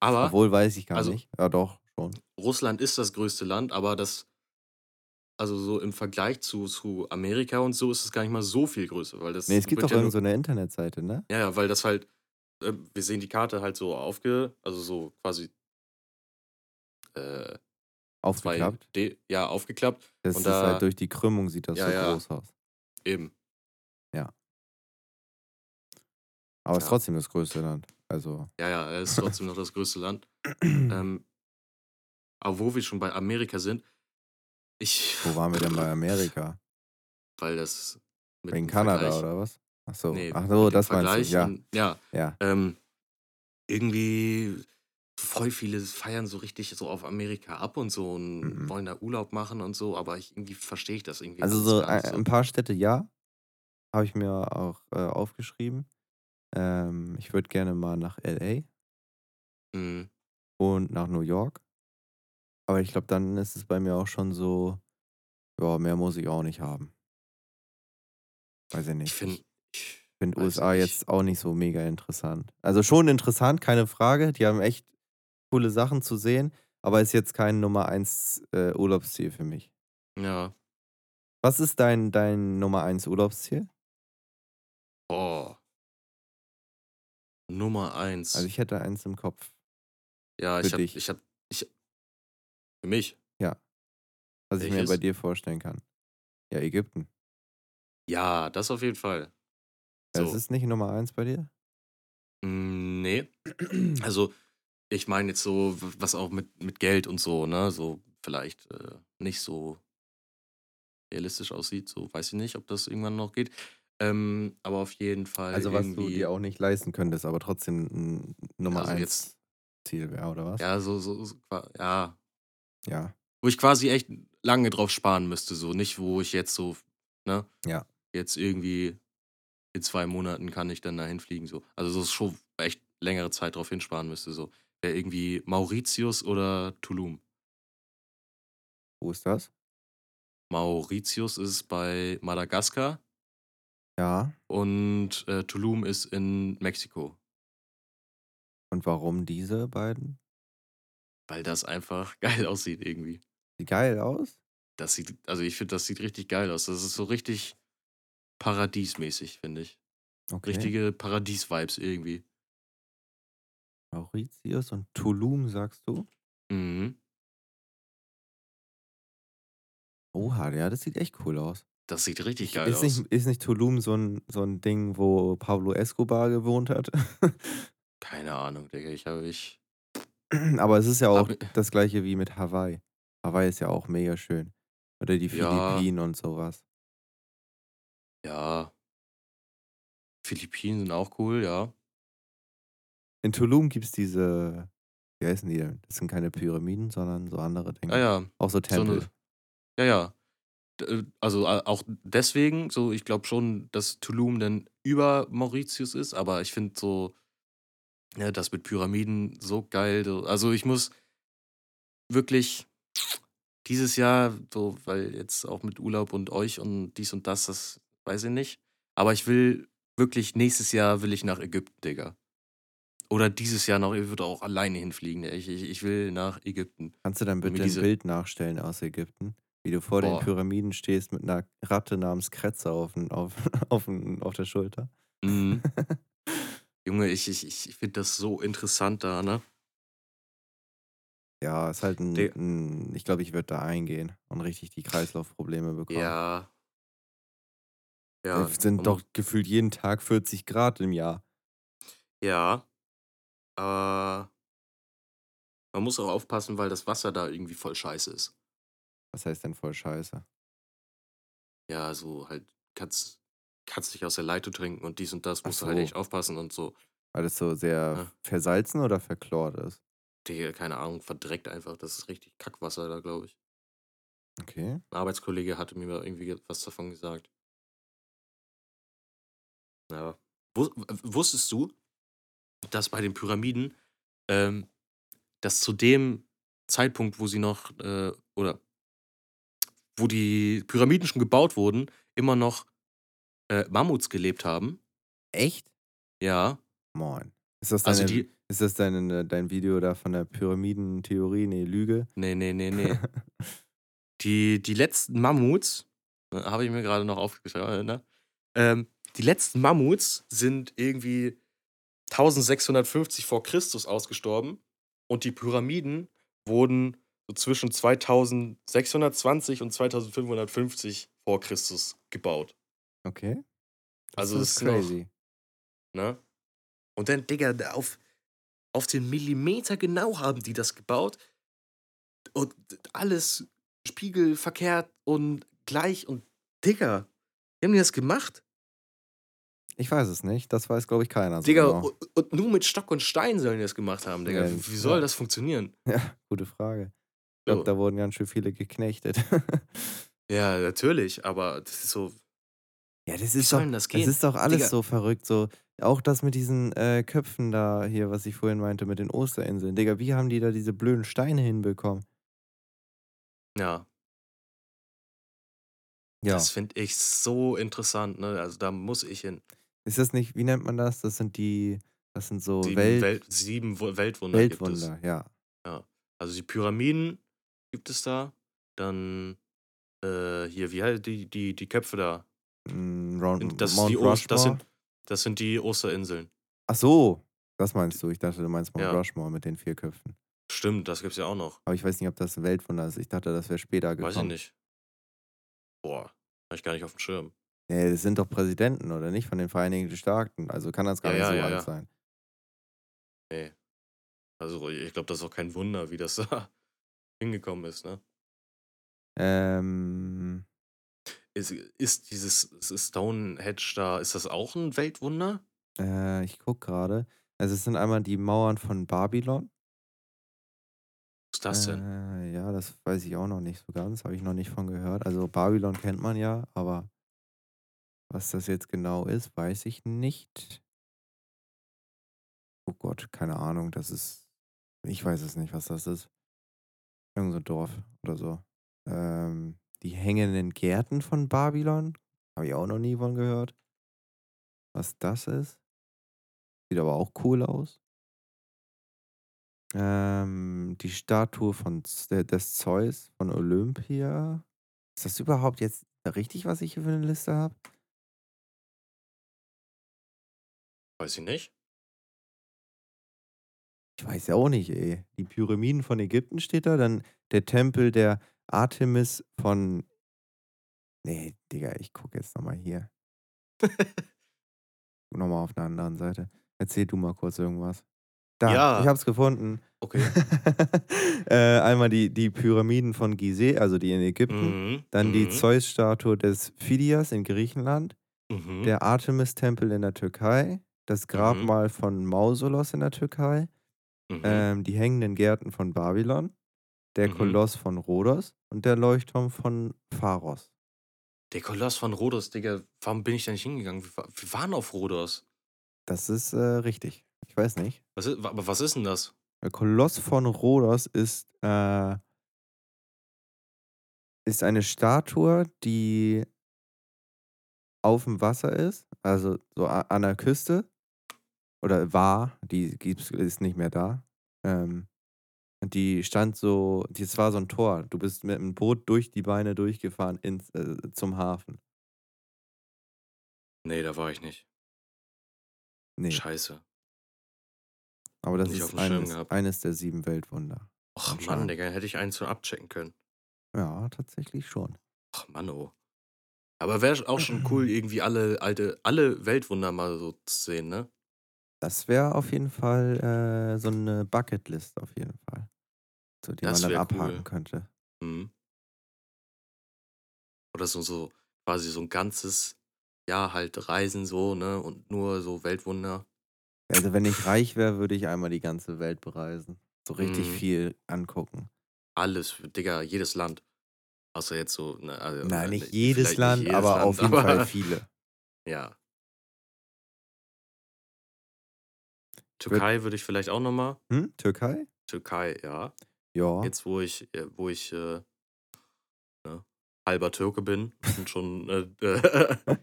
Speaker 3: Aber
Speaker 2: Obwohl weiß ich gar
Speaker 3: also-
Speaker 2: nicht. Ja, doch, schon.
Speaker 3: Russland ist das größte Land, aber das, also so im Vergleich zu, zu Amerika und so ist es gar nicht mal so viel größer, weil das
Speaker 2: Nee, es gibt doch
Speaker 3: ja
Speaker 2: irgend
Speaker 3: nur,
Speaker 2: so eine Internetseite, ne?
Speaker 3: ja, ja, weil das halt, äh, wir sehen die Karte halt so aufge, also so quasi äh,
Speaker 2: Aufgeklappt.
Speaker 3: D, ja, aufgeklappt,
Speaker 2: Das
Speaker 3: und
Speaker 2: ist
Speaker 3: da-
Speaker 2: halt durch die Krümmung sieht das
Speaker 3: Ja,
Speaker 2: so
Speaker 3: ja.
Speaker 2: groß aus.
Speaker 3: eben.
Speaker 2: Aber es ist
Speaker 3: Ja.
Speaker 2: trotzdem das größte Land. Also.
Speaker 3: Ja, ja, es ist trotzdem noch das größte Land. Ähm, aber wo wir schon bei Amerika sind, ich,
Speaker 2: Wo waren wir denn bei Amerika?
Speaker 3: weil das mit dem
Speaker 2: Kanada
Speaker 3: Vergleich-
Speaker 2: oder was? Ach so.
Speaker 3: Nee,
Speaker 2: Ach so, das meinst
Speaker 3: Vergleich
Speaker 2: du. Ja,
Speaker 3: ja,
Speaker 2: ja.
Speaker 3: ähm, irgendwie voll viele feiern so richtig so auf Amerika ab und so und
Speaker 2: Mhm.
Speaker 3: wollen da Urlaub machen und so, aber ich, irgendwie verstehe ich das irgendwie
Speaker 2: Also so ein,
Speaker 3: nicht
Speaker 2: ein paar Städte ja. Habe ich mir auch äh, aufgeschrieben. Ähm, ich würde gerne mal nach LA
Speaker 3: Mhm.
Speaker 2: und nach New York. Aber ich glaube, dann ist es bei mir auch schon so, ja, mehr muss ich auch nicht haben. Weiß ich nicht.
Speaker 3: Ich finde, ich
Speaker 2: finde USA
Speaker 3: nicht.
Speaker 2: jetzt auch nicht so mega interessant. Also schon interessant, keine Frage. Die haben echt coole Sachen zu sehen, aber ist jetzt kein Nummer 1 äh, Urlaubsziel für mich.
Speaker 3: ja,
Speaker 2: Was ist dein, dein Nummer 1 Urlaubsziel?
Speaker 3: oh. Nummer eins.
Speaker 2: Also ich hätte eins im Kopf.
Speaker 3: ja,
Speaker 2: für
Speaker 3: ich habe, ich habe, ich, für mich,
Speaker 2: Was ich mir
Speaker 3: Welches?
Speaker 2: bei dir vorstellen kann. Ja, Ägypten.
Speaker 3: ja, das auf jeden Fall. So,
Speaker 2: Das ist nicht Nummer 1 bei dir?
Speaker 3: mm, nee, also ich meine jetzt so, was auch mit, mit Geld und so, ne, so vielleicht äh, nicht so realistisch aussieht, so weiß ich nicht, ob das irgendwann noch geht. Ähm, aber auf jeden Fall
Speaker 2: Also was du dir auch nicht leisten könntest, aber trotzdem ein Nummer
Speaker 3: Also
Speaker 2: 1
Speaker 3: jetzt-
Speaker 2: Ziel wäre, oder was?
Speaker 3: ja, so, so, so, ja,
Speaker 2: Ja.
Speaker 3: wo ich quasi echt lange drauf sparen müsste, so nicht, wo ich jetzt so, ne,
Speaker 2: Ja.
Speaker 3: jetzt irgendwie in zwei Monaten kann ich dann dahin fliegen. So. Also so ist schon echt längere Zeit drauf hinsparen müsste. So. Wäre irgendwie Mauritius oder Tulum.
Speaker 2: Wo ist das?
Speaker 3: Mauritius ist bei Madagaskar
Speaker 2: Ja.
Speaker 3: und äh, Tulum ist in Mexiko.
Speaker 2: Und warum diese beiden?
Speaker 3: Weil das einfach geil aussieht irgendwie.
Speaker 2: Sieht geil aus.
Speaker 3: Das sieht, also ich finde, das sieht richtig geil aus. Das ist so richtig paradiesmäßig, finde ich.
Speaker 2: Okay.
Speaker 3: Richtige Paradies-Vibes irgendwie.
Speaker 2: Mauritius und Tulum, sagst du?
Speaker 3: Mhm.
Speaker 2: Oha, ja, das sieht echt cool aus.
Speaker 3: Das sieht richtig
Speaker 2: Ich,
Speaker 3: geil
Speaker 2: ist,
Speaker 3: aus.
Speaker 2: nicht, ist nicht Tulum so ein, so ein Ding, wo Pablo Escobar gewohnt hat?
Speaker 3: Keine Ahnung, Digga. Ich habe ich.
Speaker 2: Aber es ist ja auch das gleiche wie mit Hawaii. Hawaii ist ja auch mega schön. Oder die
Speaker 3: Ja.
Speaker 2: Philippinen und sowas.
Speaker 3: Ja. Philippinen sind auch cool, ja.
Speaker 2: In Tulum gibt es diese, wie heißen die denn? Das sind keine Pyramiden, sondern so andere Dinge.
Speaker 3: Ah ja.
Speaker 2: Auch so
Speaker 3: So
Speaker 2: Tempel.
Speaker 3: eine, ja, ja. D- äh, Also auch deswegen, so ich glaube schon, dass Tulum dann über Mauritius ist, aber ich finde so, ja, das mit Pyramiden so geil. So. Also ich muss wirklich dieses Jahr, so, weil jetzt auch mit Urlaub und euch und dies und das, das weiß ich nicht. Aber ich will wirklich, nächstes Jahr will ich nach Ägypten, Digga. Oder dieses Jahr noch, ich würde auch alleine hinfliegen. Ich, ich, ich will nach Ägypten.
Speaker 2: Kannst du dann bitte ein Bild nachstellen aus Ägypten? Wie du vor den
Speaker 3: Boah.
Speaker 2: Pyramiden stehst mit einer Ratte namens Kretzer auf, den- auf, auf, den- auf der Schulter.
Speaker 3: Mhm. Junge, ich, ich, ich finde das so interessant da, ne?
Speaker 2: Ja, ist halt ein, ein ich glaube, ich würde da eingehen und richtig die Kreislaufprobleme bekommen.
Speaker 3: Ja. Ja.
Speaker 2: Es sind
Speaker 3: man
Speaker 2: doch gefühlt jeden Tag 40 Grad im Jahr.
Speaker 3: Ja. Aber man muss auch aufpassen, weil das Wasser da irgendwie voll scheiße ist.
Speaker 2: Was heißt denn voll scheiße?
Speaker 3: Ja, so halt, kannst, kannst nicht aus der Leitung trinken und dies und das, musst du halt
Speaker 2: so.
Speaker 3: echt aufpassen und so.
Speaker 2: Weil es so sehr
Speaker 3: Ja.
Speaker 2: versalzen oder verchlort ist.
Speaker 3: Digga, keine Ahnung, verdreckt einfach. Das ist richtig Kackwasser da, glaube ich.
Speaker 2: Okay.
Speaker 3: Ein Arbeitskollege hatte mir mal irgendwie was davon gesagt. Ja. Wusstest du, dass bei den Pyramiden, ähm, dass zu dem Zeitpunkt, wo sie noch, äh, oder wo die Pyramiden schon gebaut wurden, immer noch äh, Mammuts gelebt haben?
Speaker 2: Echt?
Speaker 3: Ja.
Speaker 2: Moin. Ist das,
Speaker 3: Also
Speaker 2: deine,
Speaker 3: die.
Speaker 2: ist das deine, dein Video da von der Pyramidentheorie? Nee, Lüge?
Speaker 3: Nee, nee, nee, nee. Die, die letzten Mammuts, äh, habe ich mir gerade noch aufgeschrieben, ne? ähm, die letzten Mammuts sind irgendwie 1650 vor Christus ausgestorben und die Pyramiden wurden so zwischen 2620 und 2550 vor Christus gebaut.
Speaker 2: okay. Das
Speaker 3: Also
Speaker 2: ist
Speaker 3: es ist noch-
Speaker 2: crazy.
Speaker 3: Ne? Und dann, Digga, auf, auf den Millimeter genau haben die das gebaut. Und alles spiegelverkehrt und gleich. Und, Digga, wie haben die das gemacht?
Speaker 2: Ich weiß es nicht. Das weiß, glaube ich, keiner. So
Speaker 3: Digga,
Speaker 2: genau.
Speaker 3: und, nur mit Stock und Stein sollen die das gemacht haben, Digga.
Speaker 2: Ja,
Speaker 3: Wie soll
Speaker 2: ja.
Speaker 3: das funktionieren?
Speaker 2: Ja, gute Frage. Ich glaube,
Speaker 3: So.
Speaker 2: da wurden ganz schön viele geknechtet.
Speaker 3: Ja, natürlich, aber das ist so.
Speaker 2: ja, das ist doch,
Speaker 3: das
Speaker 2: das ist doch alles
Speaker 3: Digga.
Speaker 2: so verrückt. So, auch das mit diesen äh, Köpfen da hier, was ich vorhin meinte, mit den Osterinseln. Digga, wie haben die da diese blöden Steine hinbekommen?
Speaker 3: Ja,
Speaker 2: Ja.
Speaker 3: das finde ich so interessant, ne? Also da muss ich hin.
Speaker 2: Ist das nicht, wie nennt man das? Das sind die, das sind so
Speaker 3: Sieben,
Speaker 2: Welt,
Speaker 3: Welt, sieben Weltwunder, gibt es.
Speaker 2: Weltwunder, ja.
Speaker 3: Also die Pyramiden gibt es da. Dann äh, hier, wie heißt die, die, die Köpfe da?
Speaker 2: Mm, Round,
Speaker 3: Das,
Speaker 2: Mount
Speaker 3: Ost, das,
Speaker 2: Rushmore.
Speaker 3: sind, das sind die Osterinseln.
Speaker 2: Ach so, das meinst du. Ich dachte, du meinst Mount
Speaker 3: Ja.
Speaker 2: Rushmore mit den vier Köpfen.
Speaker 3: Stimmt, das gibt es ja auch noch.
Speaker 2: Aber ich weiß nicht, ob das ein Weltwunder ist. Ich dachte, das wäre später gekommen.
Speaker 3: Weiß ich nicht. Boah, hab ich gar nicht auf dem Schirm.
Speaker 2: Nee, das sind doch Präsidenten, oder nicht? Von den Vereinigten Staaten. Also kann das gar
Speaker 3: Ja,
Speaker 2: nicht so
Speaker 3: ja,
Speaker 2: alt
Speaker 3: ja.
Speaker 2: sein.
Speaker 3: Nee. Also ich glaube, das ist auch kein Wunder, wie das da hingekommen ist, ne?
Speaker 2: Ähm,
Speaker 3: Ist, ist dieses Stonehenge da, ist das auch ein Weltwunder?
Speaker 2: äh, ich guck gerade. Also es sind einmal die Mauern von Babylon.
Speaker 3: Was ist das denn?
Speaker 2: Äh, ja, das weiß ich auch noch nicht so ganz. Habe ich noch nicht von gehört. Also Babylon kennt man ja, aber Was das jetzt genau ist, weiß ich nicht. Oh Gott, keine Ahnung. Das ist. Ich weiß es nicht, was das ist. Irgend so ein Dorf oder so. Ähm, die hängenden Gärten von Babylon. Habe ich auch noch nie von gehört. Was das ist. Sieht aber auch cool aus. Ähm, die Statue von Z- des Zeus von Olympia. Ist das überhaupt jetzt richtig, was ich hier für eine Liste habe?
Speaker 3: Weiß ich nicht.
Speaker 2: Ich weiß ja auch nicht, ey. Die Pyramiden von Ägypten steht da, dann der Tempel der Artemis von. Nee, Digga, ich gucke jetzt nochmal hier. nochmal auf der anderen Seite. Erzähl du mal kurz irgendwas. Da,
Speaker 3: Ja.
Speaker 2: ich hab's gefunden.
Speaker 3: Okay.
Speaker 2: äh, einmal die, die Pyramiden von Gizeh, also die in Ägypten.
Speaker 3: Mhm.
Speaker 2: Dann die
Speaker 3: mhm,
Speaker 2: Zeus-Statue des Phidias in Griechenland.
Speaker 3: mhm.
Speaker 2: Der Artemis-Tempel in der Türkei. Das Grabmal von Mausolos in der Türkei.
Speaker 3: mhm.
Speaker 2: ähm, die hängenden Gärten von Babylon, der
Speaker 3: Mhm.
Speaker 2: Koloss von Rhodos und der Leuchtturm von Pharos.
Speaker 3: Der Koloss von Rhodos, Digga, warum bin ich da nicht hingegangen? Wir waren auf Rhodos.
Speaker 2: Das ist äh, richtig. Ich weiß nicht.
Speaker 3: Was ist, aber was ist denn das?
Speaker 2: Der Koloss von Rhodos ist, äh, ist eine Statue, die auf dem Wasser ist, also so an der Küste. Oder war, die gibt's, ist nicht mehr da. Ähm, die stand so, das war so ein Tor. Du bist mit dem Boot durch die Beine durchgefahren ins, äh, zum Hafen.
Speaker 3: Nee, da war ich nicht.
Speaker 2: Nee,
Speaker 3: Scheiße.
Speaker 2: aber das
Speaker 3: nicht
Speaker 2: ist eines, eines der sieben Weltwunder.
Speaker 3: Ach Mann. Digga, hätte ich eins so abchecken können.
Speaker 2: Ja, tatsächlich schon.
Speaker 3: Ach Mann, oh. Aber wäre auch schon cool, irgendwie alle alte, alle Weltwunder mal so zu sehen, ne?
Speaker 2: Das wäre auf jeden Fall äh, so eine Bucketlist auf jeden Fall. So, die
Speaker 3: Das
Speaker 2: man dann abhaken
Speaker 3: cool.
Speaker 2: könnte.
Speaker 3: Mhm. Oder so, so quasi so ein ganzes Jahr halt reisen so, ne? Und nur so Weltwunder.
Speaker 2: Also wenn ich reich wäre, würde ich einmal die ganze Welt bereisen. So richtig
Speaker 3: Mhm.
Speaker 2: viel angucken.
Speaker 3: Alles, Digga, jedes Land. Außer jetzt so, ne, also,
Speaker 2: Nein,
Speaker 3: äh,
Speaker 2: nicht
Speaker 3: ne,
Speaker 2: jedes Land,
Speaker 3: nicht jedes
Speaker 2: aber
Speaker 3: Land,
Speaker 2: auf jeden
Speaker 3: aber,
Speaker 2: Fall viele.
Speaker 3: Ja. Türkei würde ich vielleicht auch nochmal.
Speaker 2: Hm? Türkei?
Speaker 3: Türkei, ja.
Speaker 2: Ja.
Speaker 3: Jetzt, wo ich, äh, wo ich äh, ne, halber Türke bin und schon äh, äh,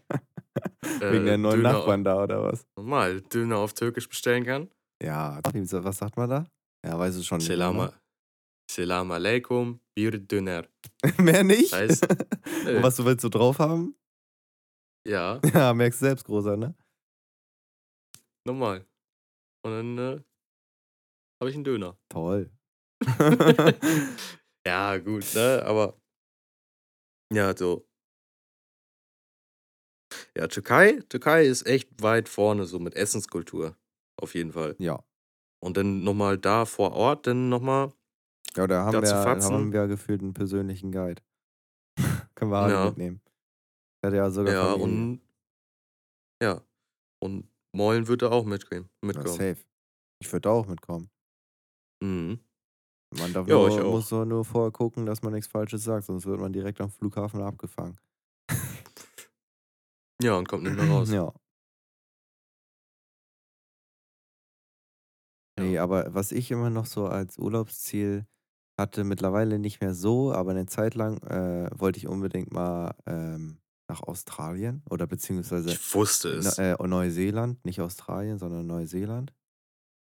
Speaker 2: Wegen der neuen
Speaker 3: Döner-
Speaker 2: Nachbarn da oder was?
Speaker 3: normal Döner auf Türkisch bestellen kann.
Speaker 2: Ja, was sagt man da? Ja, weiß es schon. mehr,
Speaker 3: Selam? Selam alaikum, bir Döner.
Speaker 2: Mehr nicht?
Speaker 3: Heißt-.
Speaker 2: Und was du willst du drauf haben?
Speaker 3: Ja,
Speaker 2: Ja, merkst du selbst großer, ne?
Speaker 3: normal. Und dann äh, habe ich einen Döner.
Speaker 2: Toll.
Speaker 3: Ja, gut, ne? Aber ja, so. Ja, Türkei, Türkei ist echt weit vorne, so mit Essenskultur. Auf jeden Fall.
Speaker 2: ja.
Speaker 3: Und dann nochmal da vor Ort, dann nochmal.
Speaker 2: Ja, da haben, wir, haben wir gefühlt einen persönlichen Guide. Können wir alle
Speaker 3: Ja.
Speaker 2: mitnehmen. Der hat ja sogar
Speaker 3: Ja,
Speaker 2: Familie.
Speaker 3: und. Ja. Und Mollen würde auch mitgehen,
Speaker 2: Ja,
Speaker 3: mitkommen.
Speaker 2: safe. Ich würde auch mitkommen.
Speaker 3: Mhm.
Speaker 2: Man darf
Speaker 3: Ja,
Speaker 2: nur,
Speaker 3: ich auch.
Speaker 2: muss doch nur vorher gucken, dass man nichts Falsches sagt, sonst wird man direkt am Flughafen abgefangen.
Speaker 3: Ja, und kommt nicht mehr raus.
Speaker 2: Ja. Nee,
Speaker 3: Ja.
Speaker 2: aber was ich immer noch so als Urlaubsziel hatte, mittlerweile nicht mehr so, aber eine Zeit lang äh, wollte ich unbedingt mal ähm, nach Australien oder beziehungsweise
Speaker 3: Ich wusste
Speaker 2: Ne-
Speaker 3: es.
Speaker 2: äh, Neuseeland, nicht Australien, sondern Neuseeland.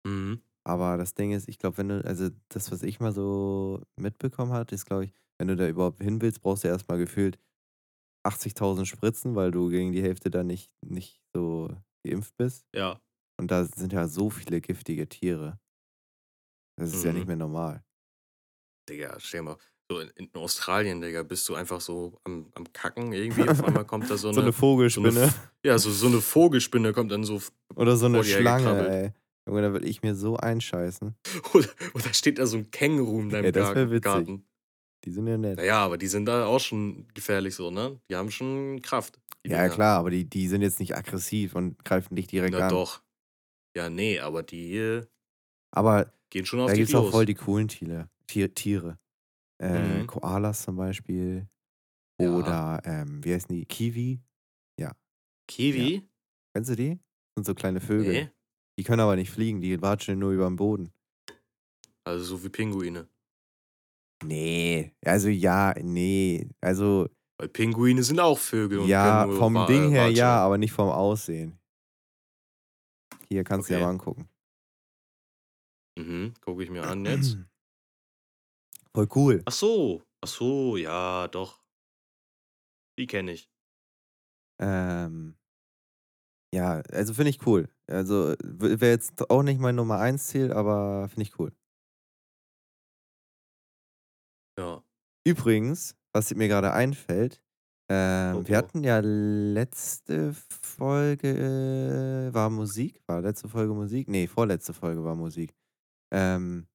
Speaker 3: Mhm.
Speaker 2: Aber das Ding ist, ich glaube, wenn du, also das, was ich mal so mitbekommen hatte, ist, glaube ich, wenn du da überhaupt hin willst, brauchst du erstmal gefühlt 80.000 Spritzen, weil du gegen die Hälfte da nicht, nicht so geimpft bist.
Speaker 3: Ja.
Speaker 2: Und da sind ja so viele giftige Tiere. Das ist ja nicht
Speaker 3: Mhm.
Speaker 2: mehr normal.
Speaker 3: Digga, stell mal. So in, in Australien, Digga, bist du einfach so am, am Kacken irgendwie. Auf einmal kommt da so eine.
Speaker 2: So eine Vogelspinne
Speaker 3: so eine ja, so, so eine Vogelspinne kommt dann so.
Speaker 2: oder so eine Schlange, ey. Junge, da würde ich mir so einscheißen.
Speaker 3: Oder, oder steht da so ein Känguru in deinem
Speaker 2: Ja, das wär
Speaker 3: Gar-
Speaker 2: witzig.
Speaker 3: Garten.
Speaker 2: Die sind ja nett.
Speaker 3: Naja, aber die sind da auch schon gefährlich so, ne? Die haben schon Kraft.
Speaker 2: Ja,
Speaker 3: Dinger.
Speaker 2: klar, aber die, die sind jetzt nicht aggressiv und greifen dich direkt
Speaker 3: Na
Speaker 2: an.
Speaker 3: doch. Ja, nee, aber die äh,
Speaker 2: Aber
Speaker 3: gehen schon auf
Speaker 2: da gibt es auch voll die coolen Tiere. Tier, Tiere. Äh,
Speaker 3: Mhm.
Speaker 2: Koalas zum Beispiel.
Speaker 3: Ja.
Speaker 2: Oder, ähm, wie heißen die? Kiwi? Ja.
Speaker 3: Kiwi?
Speaker 2: Kennst du die? Sind so kleine Vögel.
Speaker 3: Nee.
Speaker 2: Die können aber nicht fliegen, die watscheln nur über den Boden.
Speaker 3: Also so wie Pinguine.
Speaker 2: Nee, also ja, nee. Also
Speaker 3: Weil Pinguine sind auch Vögel und
Speaker 2: ja, vom
Speaker 3: wa-
Speaker 2: Ding
Speaker 3: äh,
Speaker 2: her ja, aber nicht vom Aussehen. Hier kannst du ja
Speaker 3: Okay.
Speaker 2: mal angucken.
Speaker 3: Mhm, gucke ich mir an jetzt.
Speaker 2: Voll cool.
Speaker 3: Ach so, ach so, ja, doch. Die kenne ich.
Speaker 2: Ähm, ja, also finde ich cool. Also wäre jetzt auch nicht mein Nummer 1 Ziel, aber finde ich cool.
Speaker 3: Ja.
Speaker 2: Übrigens, was mir gerade einfällt, ähm,
Speaker 3: Oh,
Speaker 2: wir hatten ja letzte Folge äh, war Musik, war letzte Folge Musik? Nee, vorletzte Folge war Musik. Ähm,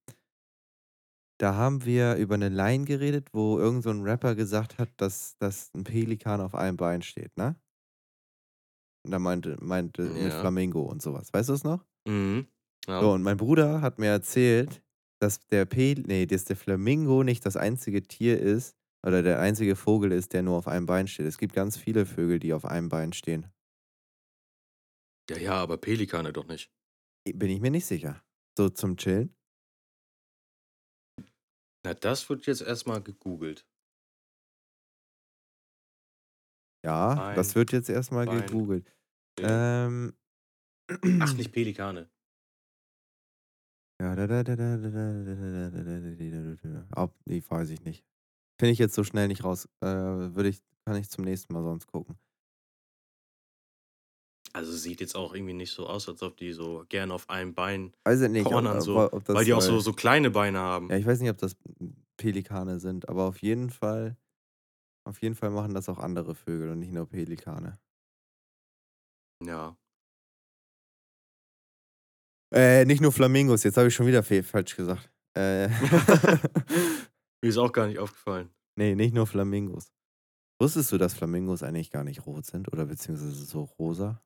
Speaker 2: da haben wir über eine Line geredet, wo irgend so ein Rapper gesagt hat, dass, dass ein Pelikan auf einem Bein steht, ne? Und da meinte, meinte mit
Speaker 3: Ja.
Speaker 2: Flamingo und sowas. Weißt du es noch?
Speaker 3: Mhm. Ja.
Speaker 2: So, und mein Bruder hat mir erzählt, dass der Pel nee, dass der Flamingo nicht das einzige Tier ist oder der einzige Vogel ist, der nur auf einem Bein steht. Es gibt ganz viele Vögel, die auf einem Bein stehen.
Speaker 3: ja, ja, aber Pelikane doch nicht.
Speaker 2: Bin ich mir nicht sicher. So zum Chillen?
Speaker 3: Na, das wird jetzt erstmal gegoogelt.
Speaker 2: Ja,
Speaker 3: Bein,
Speaker 2: das wird jetzt erstmal
Speaker 3: Bein.
Speaker 2: gegoogelt. Ähm.
Speaker 3: Ach, nicht Pelikane.
Speaker 2: Ja, da, da, da, da, da, da, da, da, da, da, da, da, da. Ob, nee, weiß ich nicht. Finde ich jetzt so schnell nicht raus. Äh, würde ich, kann ich zum nächsten Mal sonst gucken.
Speaker 3: Also sieht jetzt auch irgendwie nicht so aus, als ob die so gern auf einem Bein
Speaker 2: Weiß ich nicht, ob,
Speaker 3: cornern,
Speaker 2: ob,
Speaker 3: so,
Speaker 2: ob das,
Speaker 3: weil die auch so, so kleine Beine haben.
Speaker 2: Ja, ich weiß nicht, ob das Pelikane sind, aber auf jeden Fall, auf jeden Fall machen das auch andere Vögel und nicht nur Pelikane.
Speaker 3: Ja.
Speaker 2: Äh, nicht nur Flamingos, jetzt habe ich schon wieder falsch gesagt. Äh,
Speaker 3: Mir ist auch gar nicht aufgefallen.
Speaker 2: nee, nicht nur Flamingos. Wusstest du, dass Flamingos eigentlich gar nicht rot sind oder beziehungsweise so rosa?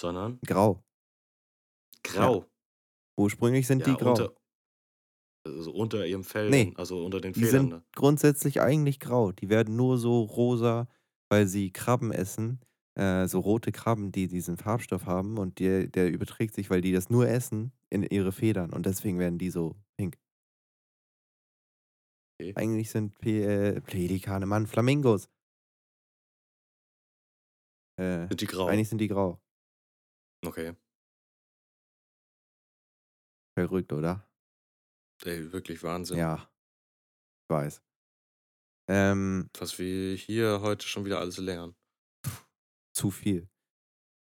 Speaker 3: Sondern
Speaker 2: Grau.
Speaker 3: grau.
Speaker 2: Ursprünglich sind
Speaker 3: Ja,
Speaker 2: die grau.
Speaker 3: Unter, also unter ihrem Fell,
Speaker 2: Nee,
Speaker 3: also unter den
Speaker 2: Die
Speaker 3: Federn.
Speaker 2: sind
Speaker 3: da.
Speaker 2: grundsätzlich eigentlich grau. Die werden nur so rosa, weil sie Krabben essen. Äh, so rote Krabben, die diesen Farbstoff haben und der, der überträgt sich, weil die das nur essen, in ihre Federn und deswegen werden die so pink.
Speaker 3: Okay.
Speaker 2: Eigentlich sind Pe äh, Pelikane, Mann, Flamingos. Äh,
Speaker 3: Sind die grau?
Speaker 2: eigentlich sind die grau.
Speaker 3: Okay.
Speaker 2: Verrückt, oder?
Speaker 3: Ey, wirklich Wahnsinn.
Speaker 2: Ja. Ich weiß. Ähm,
Speaker 3: Was wir hier heute schon wieder alles lernen.
Speaker 2: zu viel.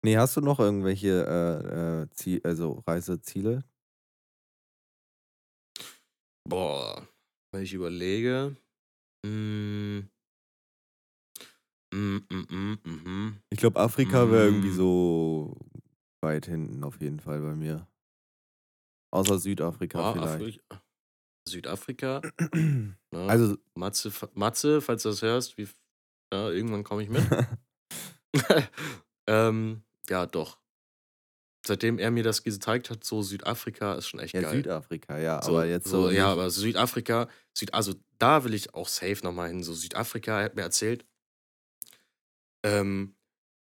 Speaker 2: Nee, hast du noch irgendwelche äh, äh, Ziel, also Reiseziele?
Speaker 3: Boah, wenn ich überlege. Mm, mm, mm, mm, mhm.
Speaker 2: Ich glaube, Afrika wäre irgendwie
Speaker 3: Mm.
Speaker 2: so weit hinten auf jeden Fall bei mir. Außer Südafrika
Speaker 3: Ja,
Speaker 2: vielleicht.
Speaker 3: Afri Südafrika. Ne?
Speaker 2: Also,
Speaker 3: Matze, Matze, falls du das hörst, wie, ja, irgendwann komme ich mit. ähm, ja, doch. Seitdem er mir das gezeigt hat, so Südafrika ist schon echt
Speaker 2: ja,
Speaker 3: geil.
Speaker 2: Südafrika, ja,
Speaker 3: So,
Speaker 2: aber jetzt so.
Speaker 3: so, ja, aber Südafrika, Süd, also da will ich auch safe nochmal hin. So Südafrika, er hat mir erzählt, ähm,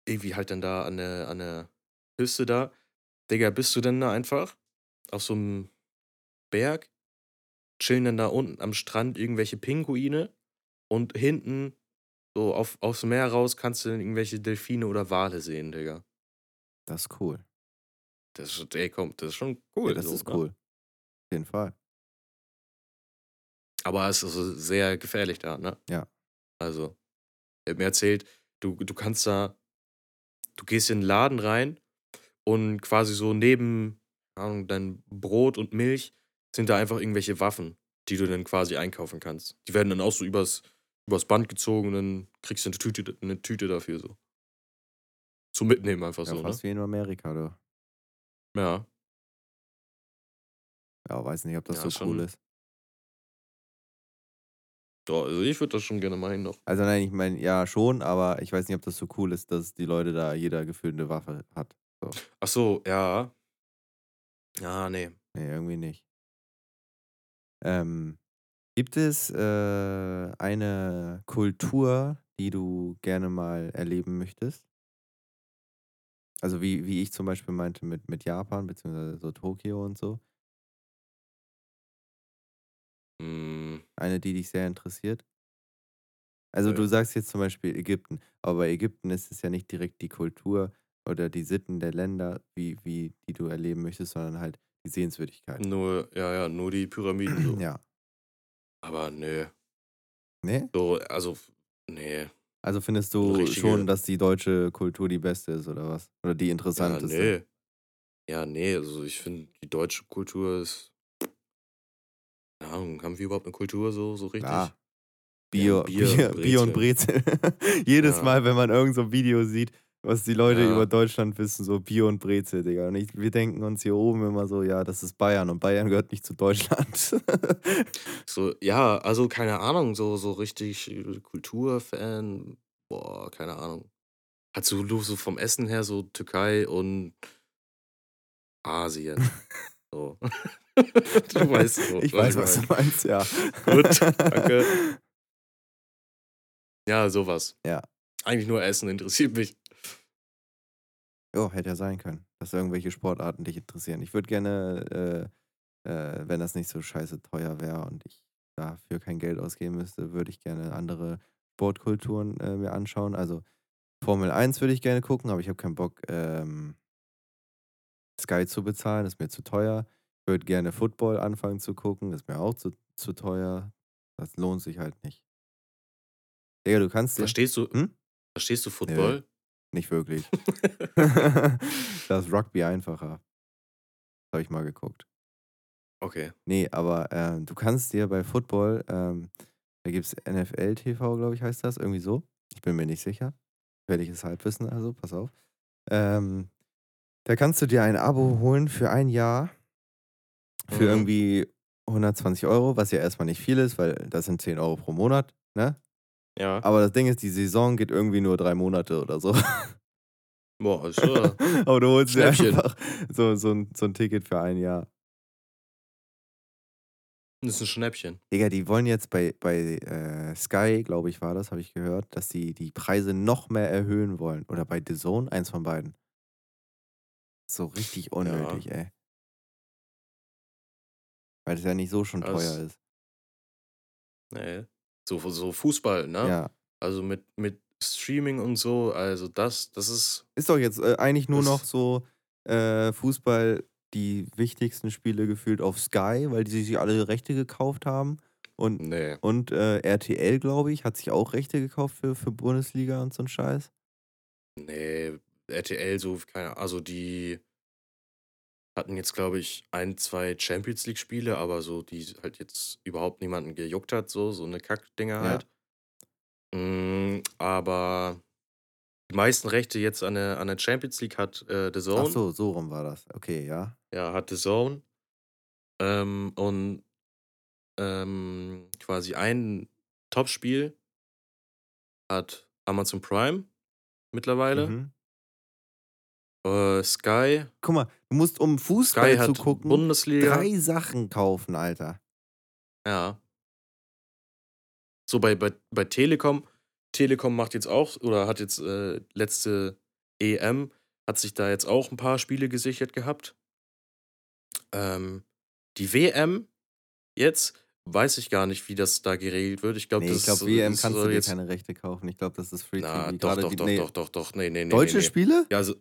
Speaker 3: irgendwie halt dann da an der, an der Küste da. Digga, bist du denn da einfach auf so einem Berg, chillen dann da unten am Strand irgendwelche Pinguine und hinten so auf, aufs Meer raus kannst du dann irgendwelche Delfine oder Wale sehen, Digga.
Speaker 2: das ist cool.
Speaker 3: Das ist, ey, komm, das ist schon cool.
Speaker 2: ja, das
Speaker 3: so,
Speaker 2: ist
Speaker 3: ne?
Speaker 2: cool. Auf jeden Fall.
Speaker 3: Aber es ist also sehr gefährlich da, ne?
Speaker 2: Ja.
Speaker 3: Also, er hat mir erzählt, du, du kannst da, du gehst in den Laden rein und quasi so neben Ahnung, dein Brot und Milch sind da einfach irgendwelche Waffen, die du dann quasi einkaufen kannst. Die werden dann auch so übers, übers Band gezogen und dann kriegst du eine Tüte, eine Tüte dafür so. Zum Mitnehmen einfach
Speaker 2: Ja,
Speaker 3: so, ne?
Speaker 2: fast wie in Amerika, du.
Speaker 3: Ja.
Speaker 2: Ja, weiß nicht, ob das
Speaker 3: Ja,
Speaker 2: so
Speaker 3: schon-
Speaker 2: cool ist.
Speaker 3: Doch, also ich würde das schon gerne mal hin noch.
Speaker 2: Also nein, ich meine, ja schon, aber ich weiß nicht, ob das so cool ist, dass die Leute da jeder gefühlt eine Waffe hat.
Speaker 3: Ach so, ja. Ja, nee.
Speaker 2: Nee, irgendwie nicht. Ähm, gibt es äh, eine Kultur, die du gerne mal erleben möchtest? Also wie, wie ich zum Beispiel meinte mit, mit Japan, beziehungsweise so Tokio und so.
Speaker 3: Hm,
Speaker 2: Eine, die dich sehr interessiert. Also du
Speaker 3: Nö.
Speaker 2: sagst jetzt zum Beispiel Ägypten, aber bei Ägypten ist es ja nicht direkt die Kultur oder die Sitten der Länder, wie, wie die du erleben möchtest, sondern halt die Sehenswürdigkeiten.
Speaker 3: nur, ja, ja, nur die Pyramiden so.
Speaker 2: Ja.
Speaker 3: Aber nö.
Speaker 2: Ne?
Speaker 3: So, also, nee.
Speaker 2: Also findest du
Speaker 3: richtige-
Speaker 2: schon, dass die deutsche Kultur die beste ist oder was? Oder die
Speaker 3: Ja,
Speaker 2: interessanteste?
Speaker 3: nee. Ja, nee, also ich finde, die deutsche Kultur ist. Keine Ahnung, haben wir überhaupt eine Kultur so, so richtig?
Speaker 2: Klar. Bier,
Speaker 3: Bier,
Speaker 2: Bier, Bier und Brezel. Jedes
Speaker 3: Ja.
Speaker 2: Mal, wenn man irgend so ein Video sieht, was die Leute
Speaker 3: Ja.
Speaker 2: über Deutschland wissen, so Bier und Brezel, Digga. Und ich, wir denken uns hier oben immer so, ja, das ist Bayern und Bayern gehört nicht zu Deutschland.
Speaker 3: So, ja, also keine Ahnung, so, so richtig äh, Kulturfan, boah, keine Ahnung. Hat so, nur so vom Essen her so Türkei und Asien. So. du weißt so.
Speaker 2: ich weiß, was du
Speaker 3: meine.
Speaker 2: meinst, ja.
Speaker 3: Gut, danke. Ja, sowas.
Speaker 2: Ja.
Speaker 3: Eigentlich nur Essen interessiert mich.
Speaker 2: Jo, hätte ja sein können, dass irgendwelche Sportarten dich interessieren. Ich würde gerne, äh, äh, wenn das nicht so scheiße teuer wäre und ich dafür kein Geld ausgeben müsste, würde ich gerne andere Sportkulturen äh, mir anschauen. Also Formel 1 würde ich gerne gucken, aber ich habe keinen Bock, ähm, Sky zu bezahlen, ist mir zu teuer. Ich würde gerne Football anfangen zu gucken, ist mir auch zu, zu teuer. Das lohnt sich halt nicht. Digga, du kannst.
Speaker 3: Verstehst du,
Speaker 2: Hm?
Speaker 3: verstehst du Football?
Speaker 2: Nicht wirklich. das ist Rugby einfacher. Habe ich mal geguckt.
Speaker 3: okay.
Speaker 2: Nee, aber ähm, du kannst dir bei Football, ähm, da gibt es NFL TV, glaube ich, heißt das, irgendwie so. Ich bin mir nicht sicher. Gefährliches Halbwissen, also, pass auf. Ähm, da kannst du dir ein Abo holen für ein Jahr für
Speaker 3: Mhm.
Speaker 2: irgendwie 120 Euro, was ja erstmal nicht viel ist, weil das sind 10 Euro pro Monat, ne?
Speaker 3: Ja.
Speaker 2: Aber das Ding ist, die Saison geht irgendwie nur drei Monate oder so.
Speaker 3: Boah, ist schon.
Speaker 2: Aber du holst dir einfach so, so, ein, so ein Ticket für ein Jahr.
Speaker 3: Das ist ein Schnäppchen.
Speaker 2: Digga, die wollen jetzt bei, bei äh, Sky, glaube ich, war das, habe ich gehört, dass sie die Preise noch mehr erhöhen wollen. Oder bei The Zone, eins von beiden. So richtig unnötig, ey. Weil es ja nicht so schon
Speaker 3: Das-
Speaker 2: teuer ist.
Speaker 3: Nee. So, so Fußball, ne?
Speaker 2: Ja.
Speaker 3: Also mit, mit Streaming und so, also das, das ist.
Speaker 2: Ist doch jetzt äh, eigentlich nur noch so äh, Fußball die wichtigsten Spiele gefühlt auf Sky, weil die sich alle Rechte gekauft haben. Und,
Speaker 3: Nee.
Speaker 2: und äh, RTL, glaube ich, hat sich auch Rechte gekauft für, für Bundesliga und so ein Scheiß.
Speaker 3: Nee, RTL so, keine Also die hatten jetzt, glaube ich, ein, zwei Champions League-Spiele, aber so, die halt jetzt überhaupt niemanden gejuckt hat, so, so eine Kackdinger
Speaker 2: Ja.
Speaker 3: halt. Mm, aber die meisten Rechte jetzt an der, an der Champions League hat äh, The Zone.
Speaker 2: Ach so, so rum war das. Okay, ja.
Speaker 3: Ja, hat The Zone. Ähm, und ähm, quasi ein Topspiel hat Amazon Prime mittlerweile.
Speaker 2: Mhm.
Speaker 3: Äh, Sky.
Speaker 2: Guck mal, du musst, um
Speaker 3: Sky
Speaker 2: Fußball zu
Speaker 3: hat
Speaker 2: gucken,
Speaker 3: Bundesliga.
Speaker 2: drei Sachen kaufen, Alter.
Speaker 3: Ja. So bei, bei, bei Telekom. Telekom macht jetzt auch, oder hat jetzt äh, letzte EM, hat sich da jetzt auch ein paar Spiele gesichert gehabt. Ähm, die WM jetzt weiß ich gar nicht, wie das da geregelt wird. Ich glaube,
Speaker 2: Nee,
Speaker 3: das
Speaker 2: ich glaube,
Speaker 3: so-
Speaker 2: WM kannst du dir keine Rechte kaufen. Ich glaube, das ist Free
Speaker 3: Na,
Speaker 2: TV.
Speaker 3: doch, doch,
Speaker 2: die,
Speaker 3: doch,
Speaker 2: nee,
Speaker 3: doch, doch, doch, nee, nee, nee.
Speaker 2: Deutsche
Speaker 3: nee, nee.
Speaker 2: Spiele?
Speaker 3: Ja, also,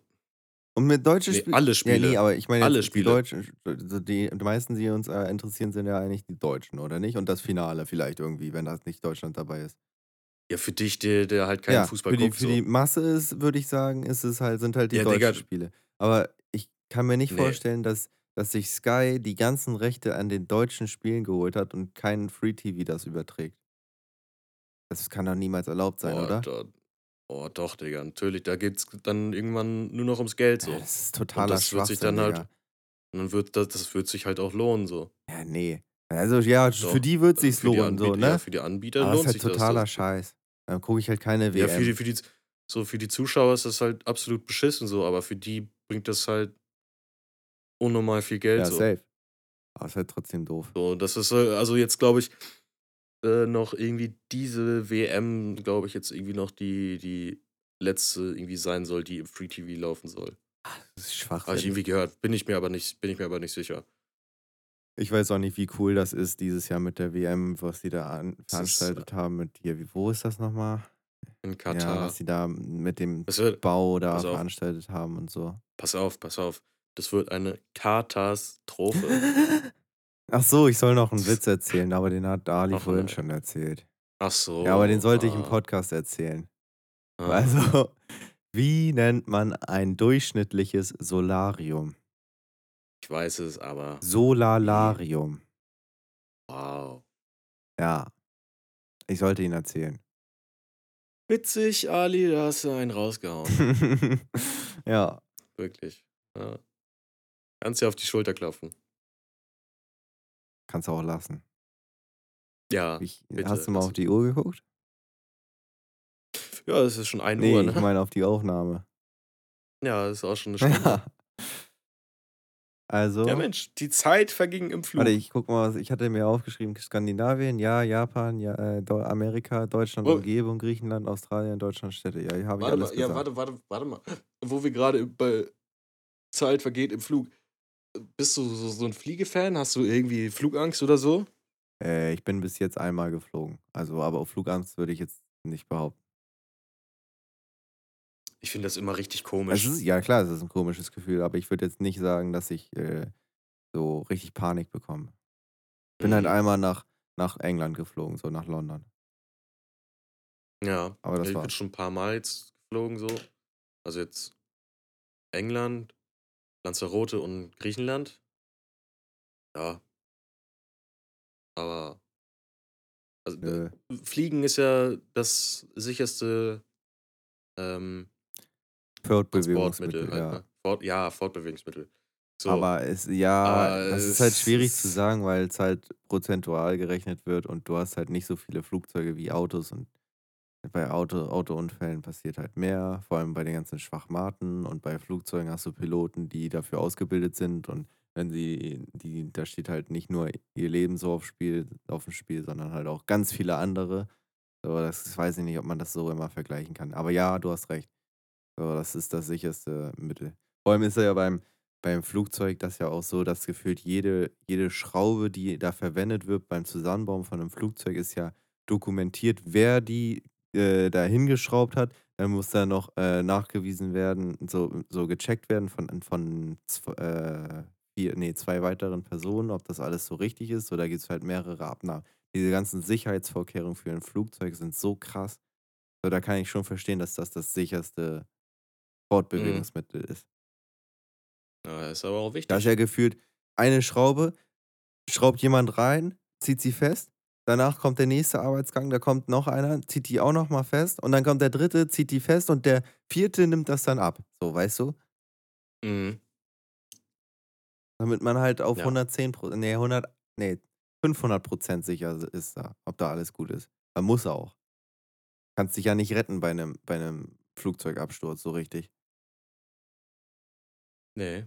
Speaker 2: Und mit deutschen
Speaker 3: Nee,
Speaker 2: Spielen?
Speaker 3: alle
Speaker 2: Ja,
Speaker 3: Spiele.
Speaker 2: nee, aber ich meine,
Speaker 3: Alle Spiele.
Speaker 2: die Deutschen, also die, die meisten, die uns äh, interessieren, sind ja eigentlich die Deutschen, oder nicht? Und das Finale vielleicht irgendwie, wenn das nicht Deutschland dabei ist.
Speaker 3: ja, für dich, der, der halt keinen
Speaker 2: ja,
Speaker 3: Fußball
Speaker 2: für die,
Speaker 3: guckt.
Speaker 2: für
Speaker 3: so.
Speaker 2: die Masse ist, würde ich sagen, ist es halt, sind halt die
Speaker 3: Ja,
Speaker 2: deutschen
Speaker 3: Digga.
Speaker 2: Spiele. Aber ich kann mir nicht
Speaker 3: Nee.
Speaker 2: vorstellen, dass, dass sich Sky die ganzen Rechte an den deutschen Spielen geholt hat und kein Free TV das überträgt. Das kann doch niemals erlaubt sein,
Speaker 3: Boah,
Speaker 2: oder?
Speaker 3: Da, oh, doch, Digga, natürlich. Da geht's dann irgendwann nur noch ums Geld so.
Speaker 2: Ja, das ist totaler
Speaker 3: das wird sich dann halt-. Und dann wird das, das wird sich halt auch lohnen so.
Speaker 2: Ja, nee. Also ja,
Speaker 3: Doch.
Speaker 2: für die wird
Speaker 3: Also
Speaker 2: sich's
Speaker 3: für
Speaker 2: lohnen, so, ne?
Speaker 3: Ja, für die Anbieter
Speaker 2: Aber das
Speaker 3: lohnt
Speaker 2: ist
Speaker 3: sich
Speaker 2: halt totaler
Speaker 3: das.
Speaker 2: Scheiß. Dann gucke ich halt keine
Speaker 3: das
Speaker 2: WM.
Speaker 3: ja, für die, für, die, so für die Zuschauer ist das halt absolut beschissen so, aber für die bringt das halt unnormal viel Geld
Speaker 2: ja,
Speaker 3: so.
Speaker 2: safe. Aber ist halt trotzdem doof.
Speaker 3: So, das ist äh, also jetzt, glaube ich, äh, noch irgendwie diese WM, glaube ich, jetzt irgendwie noch die, die letzte irgendwie sein soll, die im Free TV laufen soll.
Speaker 2: Das ist
Speaker 3: Habe ich irgendwie gehört. Bin ich mir aber nicht, bin ich mir aber nicht sicher.
Speaker 2: Ich weiß auch nicht, wie cool das ist dieses Jahr mit der WM, was die da an,
Speaker 3: ist,
Speaker 2: veranstaltet haben mit hier. Wie, wo ist das nochmal?
Speaker 3: In
Speaker 2: Ja,
Speaker 3: Katar.
Speaker 2: was die da mit dem
Speaker 3: wird,
Speaker 2: Bau da
Speaker 3: auf,
Speaker 2: veranstaltet haben und so.
Speaker 3: pass auf, pass auf. Das wird eine Katastrophe.
Speaker 2: Ach so, ich soll noch einen Witz erzählen, aber den hat Ali
Speaker 3: Noch
Speaker 2: vorhin schon erzählt.
Speaker 3: Ach so.
Speaker 2: Ja, aber den sollte ich im
Speaker 3: ah,
Speaker 2: Podcast erzählen.
Speaker 3: ah.
Speaker 2: Also, wie nennt man ein durchschnittliches Solarium?
Speaker 3: Ich weiß es, aber wie?
Speaker 2: Solalarium.
Speaker 3: Wow.
Speaker 2: Ja, ich sollte ihn erzählen.
Speaker 3: Witzig, Ali, da hast du einen rausgehauen.
Speaker 2: ja,
Speaker 3: Wirklich. Ja. Kannst dir auf die Schulter klopfen.
Speaker 2: Kannst du auch lassen.
Speaker 3: Ja,
Speaker 2: Ich,
Speaker 3: bitte.
Speaker 2: hast du mal auf die Uhr geguckt?
Speaker 3: ja, es ist schon 1
Speaker 2: Nee,
Speaker 3: Uhr,
Speaker 2: ich
Speaker 3: ne?
Speaker 2: meine auf die Aufnahme.
Speaker 3: Ja, das ist auch schon eine Stunde.
Speaker 2: Ja. Also,
Speaker 3: Ja, Mensch, die Zeit verging im
Speaker 2: warte,
Speaker 3: Flug.
Speaker 2: ich guck mal, was ich hatte mir aufgeschrieben: Skandinavien, ja, Japan, ja, äh, Amerika, Deutschland,
Speaker 3: Oh,
Speaker 2: Umgebung, Griechenland, Australien, Deutschland, Städte. Ja, hier habe ich
Speaker 3: warte
Speaker 2: alles
Speaker 3: mal, ja,
Speaker 2: gesagt.
Speaker 3: warte, warte, warte mal. Wo wir gerade bei Zeit vergeht im Flug. Bist du so, so ein Fliegefan? Hast du irgendwie Flugangst oder so?
Speaker 2: Äh, ich bin bis jetzt einmal geflogen. Also, aber auf Flugangst würde ich jetzt nicht behaupten.
Speaker 3: Ich finde das immer richtig komisch.
Speaker 2: ist, ja, klar, es ist ein komisches Gefühl, aber ich würde jetzt nicht sagen, dass ich äh, so richtig Panik bekomme. Bin halt
Speaker 3: Mhm.
Speaker 2: einmal nach, nach England geflogen, so nach London.
Speaker 3: Ja,
Speaker 2: Aber das
Speaker 3: ich bin
Speaker 2: war's.
Speaker 3: schon ein paar Mal jetzt geflogen so. Also jetzt England, Lanzarote und Griechenland. Ja, aber also,
Speaker 2: Nö.
Speaker 3: äh, Fliegen ist ja das sicherste ähm,
Speaker 2: Fortbewegungsmittel,
Speaker 3: halt,
Speaker 2: ja.
Speaker 3: ne? Fort, ja, Fortbewegungsmittel. So,
Speaker 2: Aber es, ja,
Speaker 3: aber
Speaker 2: das ist halt schwierig zu sagen, weil es halt prozentual gerechnet wird und du hast halt nicht so viele Flugzeuge wie Autos und bei Auto, Autounfällen passiert halt mehr, vor allem bei den ganzen Schwachmaten und bei Flugzeugen hast du Piloten, die dafür ausgebildet sind und wenn sie, die, da steht halt nicht nur ihr Leben so auf, Spiel, auf dem Spiel, sondern halt auch ganz viele andere. So, das weiß ich nicht, ob man das so immer vergleichen kann. Aber ja, du hast recht. So, das ist das sicherste Mittel. Vor allem ist ja beim, beim Flugzeug das ja auch so, dass gefühlt jede, jede Schraube, die da verwendet wird beim Zusammenbauen von einem Flugzeug, ist ja dokumentiert, wer die äh, da hingeschraubt hat. Dann muss da noch äh, nachgewiesen werden, so, so gecheckt werden von, von äh, vier, nee, zwei weiteren Personen, ob das alles so richtig ist. Oder gibt es halt mehrere Abnahmen. Diese ganzen Sicherheitsvorkehrungen für ein Flugzeug sind so krass. So, da kann ich schon verstehen, dass das das sicherste
Speaker 3: Mhm.
Speaker 2: Fortbewegungsmittel ist.
Speaker 3: Ja, ist aber auch
Speaker 2: Da ist
Speaker 3: wichtig.
Speaker 2: ja gefühlt eine Schraube, schraubt jemand rein, zieht sie fest. Danach kommt der nächste Arbeitsgang, da kommt noch einer, zieht die auch noch mal fest. Und dann kommt der dritte, zieht die fest und der vierte nimmt das dann ab. So, weißt du?
Speaker 3: Mhm.
Speaker 2: Damit man halt auf
Speaker 3: Ja.
Speaker 2: 110 Prozent, nee, 100, nee, 500 Prozent sicher ist da, ob da alles gut ist. Man muss auch. Kannst dich ja nicht retten bei einem, bei einem Flugzeugabsturz, so richtig.
Speaker 3: Nee.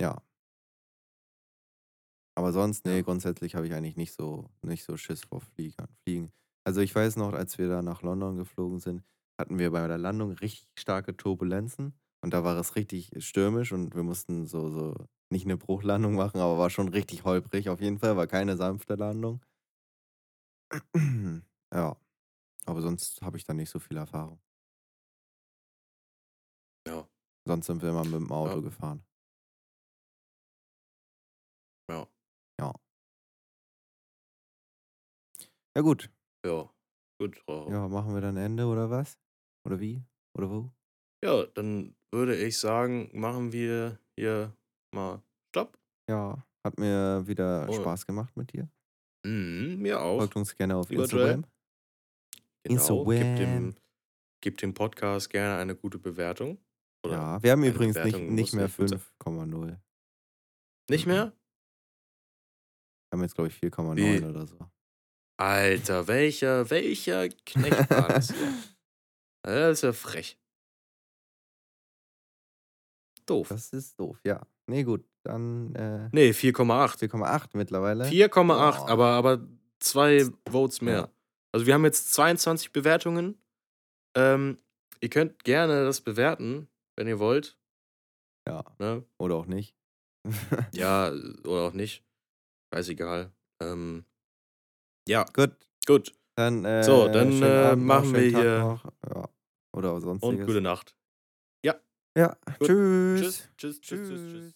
Speaker 2: Ja. Aber sonst, nee,
Speaker 3: Ja.
Speaker 2: grundsätzlich habe ich eigentlich nicht so, nicht so Schiss vor Fliegern, Fliegen. Also ich weiß noch, als wir da nach London geflogen sind, hatten wir bei der Landung richtig starke Turbulenzen und da war es richtig stürmisch und wir mussten so, so nicht eine Bruchlandung machen, aber war schon richtig holprig auf jeden Fall, war keine sanfte Landung. Ja, aber sonst habe ich da nicht so viel Erfahrung.
Speaker 3: Ja.
Speaker 2: Sonst sind wir immer mit dem Auto
Speaker 3: Ja.
Speaker 2: gefahren.
Speaker 3: Ja
Speaker 2: gut.
Speaker 3: Ja. Gut. Frau.
Speaker 2: Ja, machen wir dann Ende oder was? Oder wie? Oder wo?
Speaker 3: Ja, dann würde ich sagen, machen wir hier mal Stopp.
Speaker 2: Ja, hat mir wieder
Speaker 3: Oh.
Speaker 2: Spaß gemacht mit dir.
Speaker 3: Mhm, mir auch.
Speaker 2: Folgt uns gerne auf
Speaker 3: Lieber Joel.
Speaker 2: Instagram.
Speaker 3: Genau. Gib
Speaker 2: Instagram.
Speaker 3: dem, gib dem Podcast gerne eine gute Bewertung. Oder
Speaker 2: Ja, wir haben übrigens nicht,
Speaker 3: Bewertung
Speaker 2: nicht mehr
Speaker 3: nicht gut sein.
Speaker 2: 5,0.
Speaker 3: Nicht
Speaker 2: Mhm.
Speaker 3: mehr?
Speaker 2: Wir haben jetzt, glaube ich, 4,9
Speaker 3: Wie?
Speaker 2: oder so.
Speaker 3: Alter, welcher, welcher Knecht war das hier? Das ist ja frech. Doof.
Speaker 2: Das ist doof, ja. Nee, gut, dann äh,
Speaker 3: Nee, 4,8.
Speaker 2: 4,8 mittlerweile.
Speaker 3: 4,8,
Speaker 2: Boah.
Speaker 3: aber, aber zwei Votes mehr.
Speaker 2: Ja.
Speaker 3: Also wir haben jetzt 22 Bewertungen. Ähm, ihr könnt gerne das bewerten, wenn ihr wollt.
Speaker 2: Ja.
Speaker 3: Ne?
Speaker 2: Oder auch nicht.
Speaker 3: Ja, oder auch nicht. Scheißegal. Ähm, ja,
Speaker 2: Gut,
Speaker 3: gut.
Speaker 2: dann, äh,
Speaker 3: So, dann, äh,
Speaker 2: noch,
Speaker 3: machen wir
Speaker 2: Tag
Speaker 3: hier-
Speaker 2: Noch. Ja. Oder sonstiges.
Speaker 3: Und gute Nacht.
Speaker 2: Ja,
Speaker 3: Gut.
Speaker 2: tschüss.
Speaker 3: Tschüss. Tschüss, tschüss, tschüss, tschüss.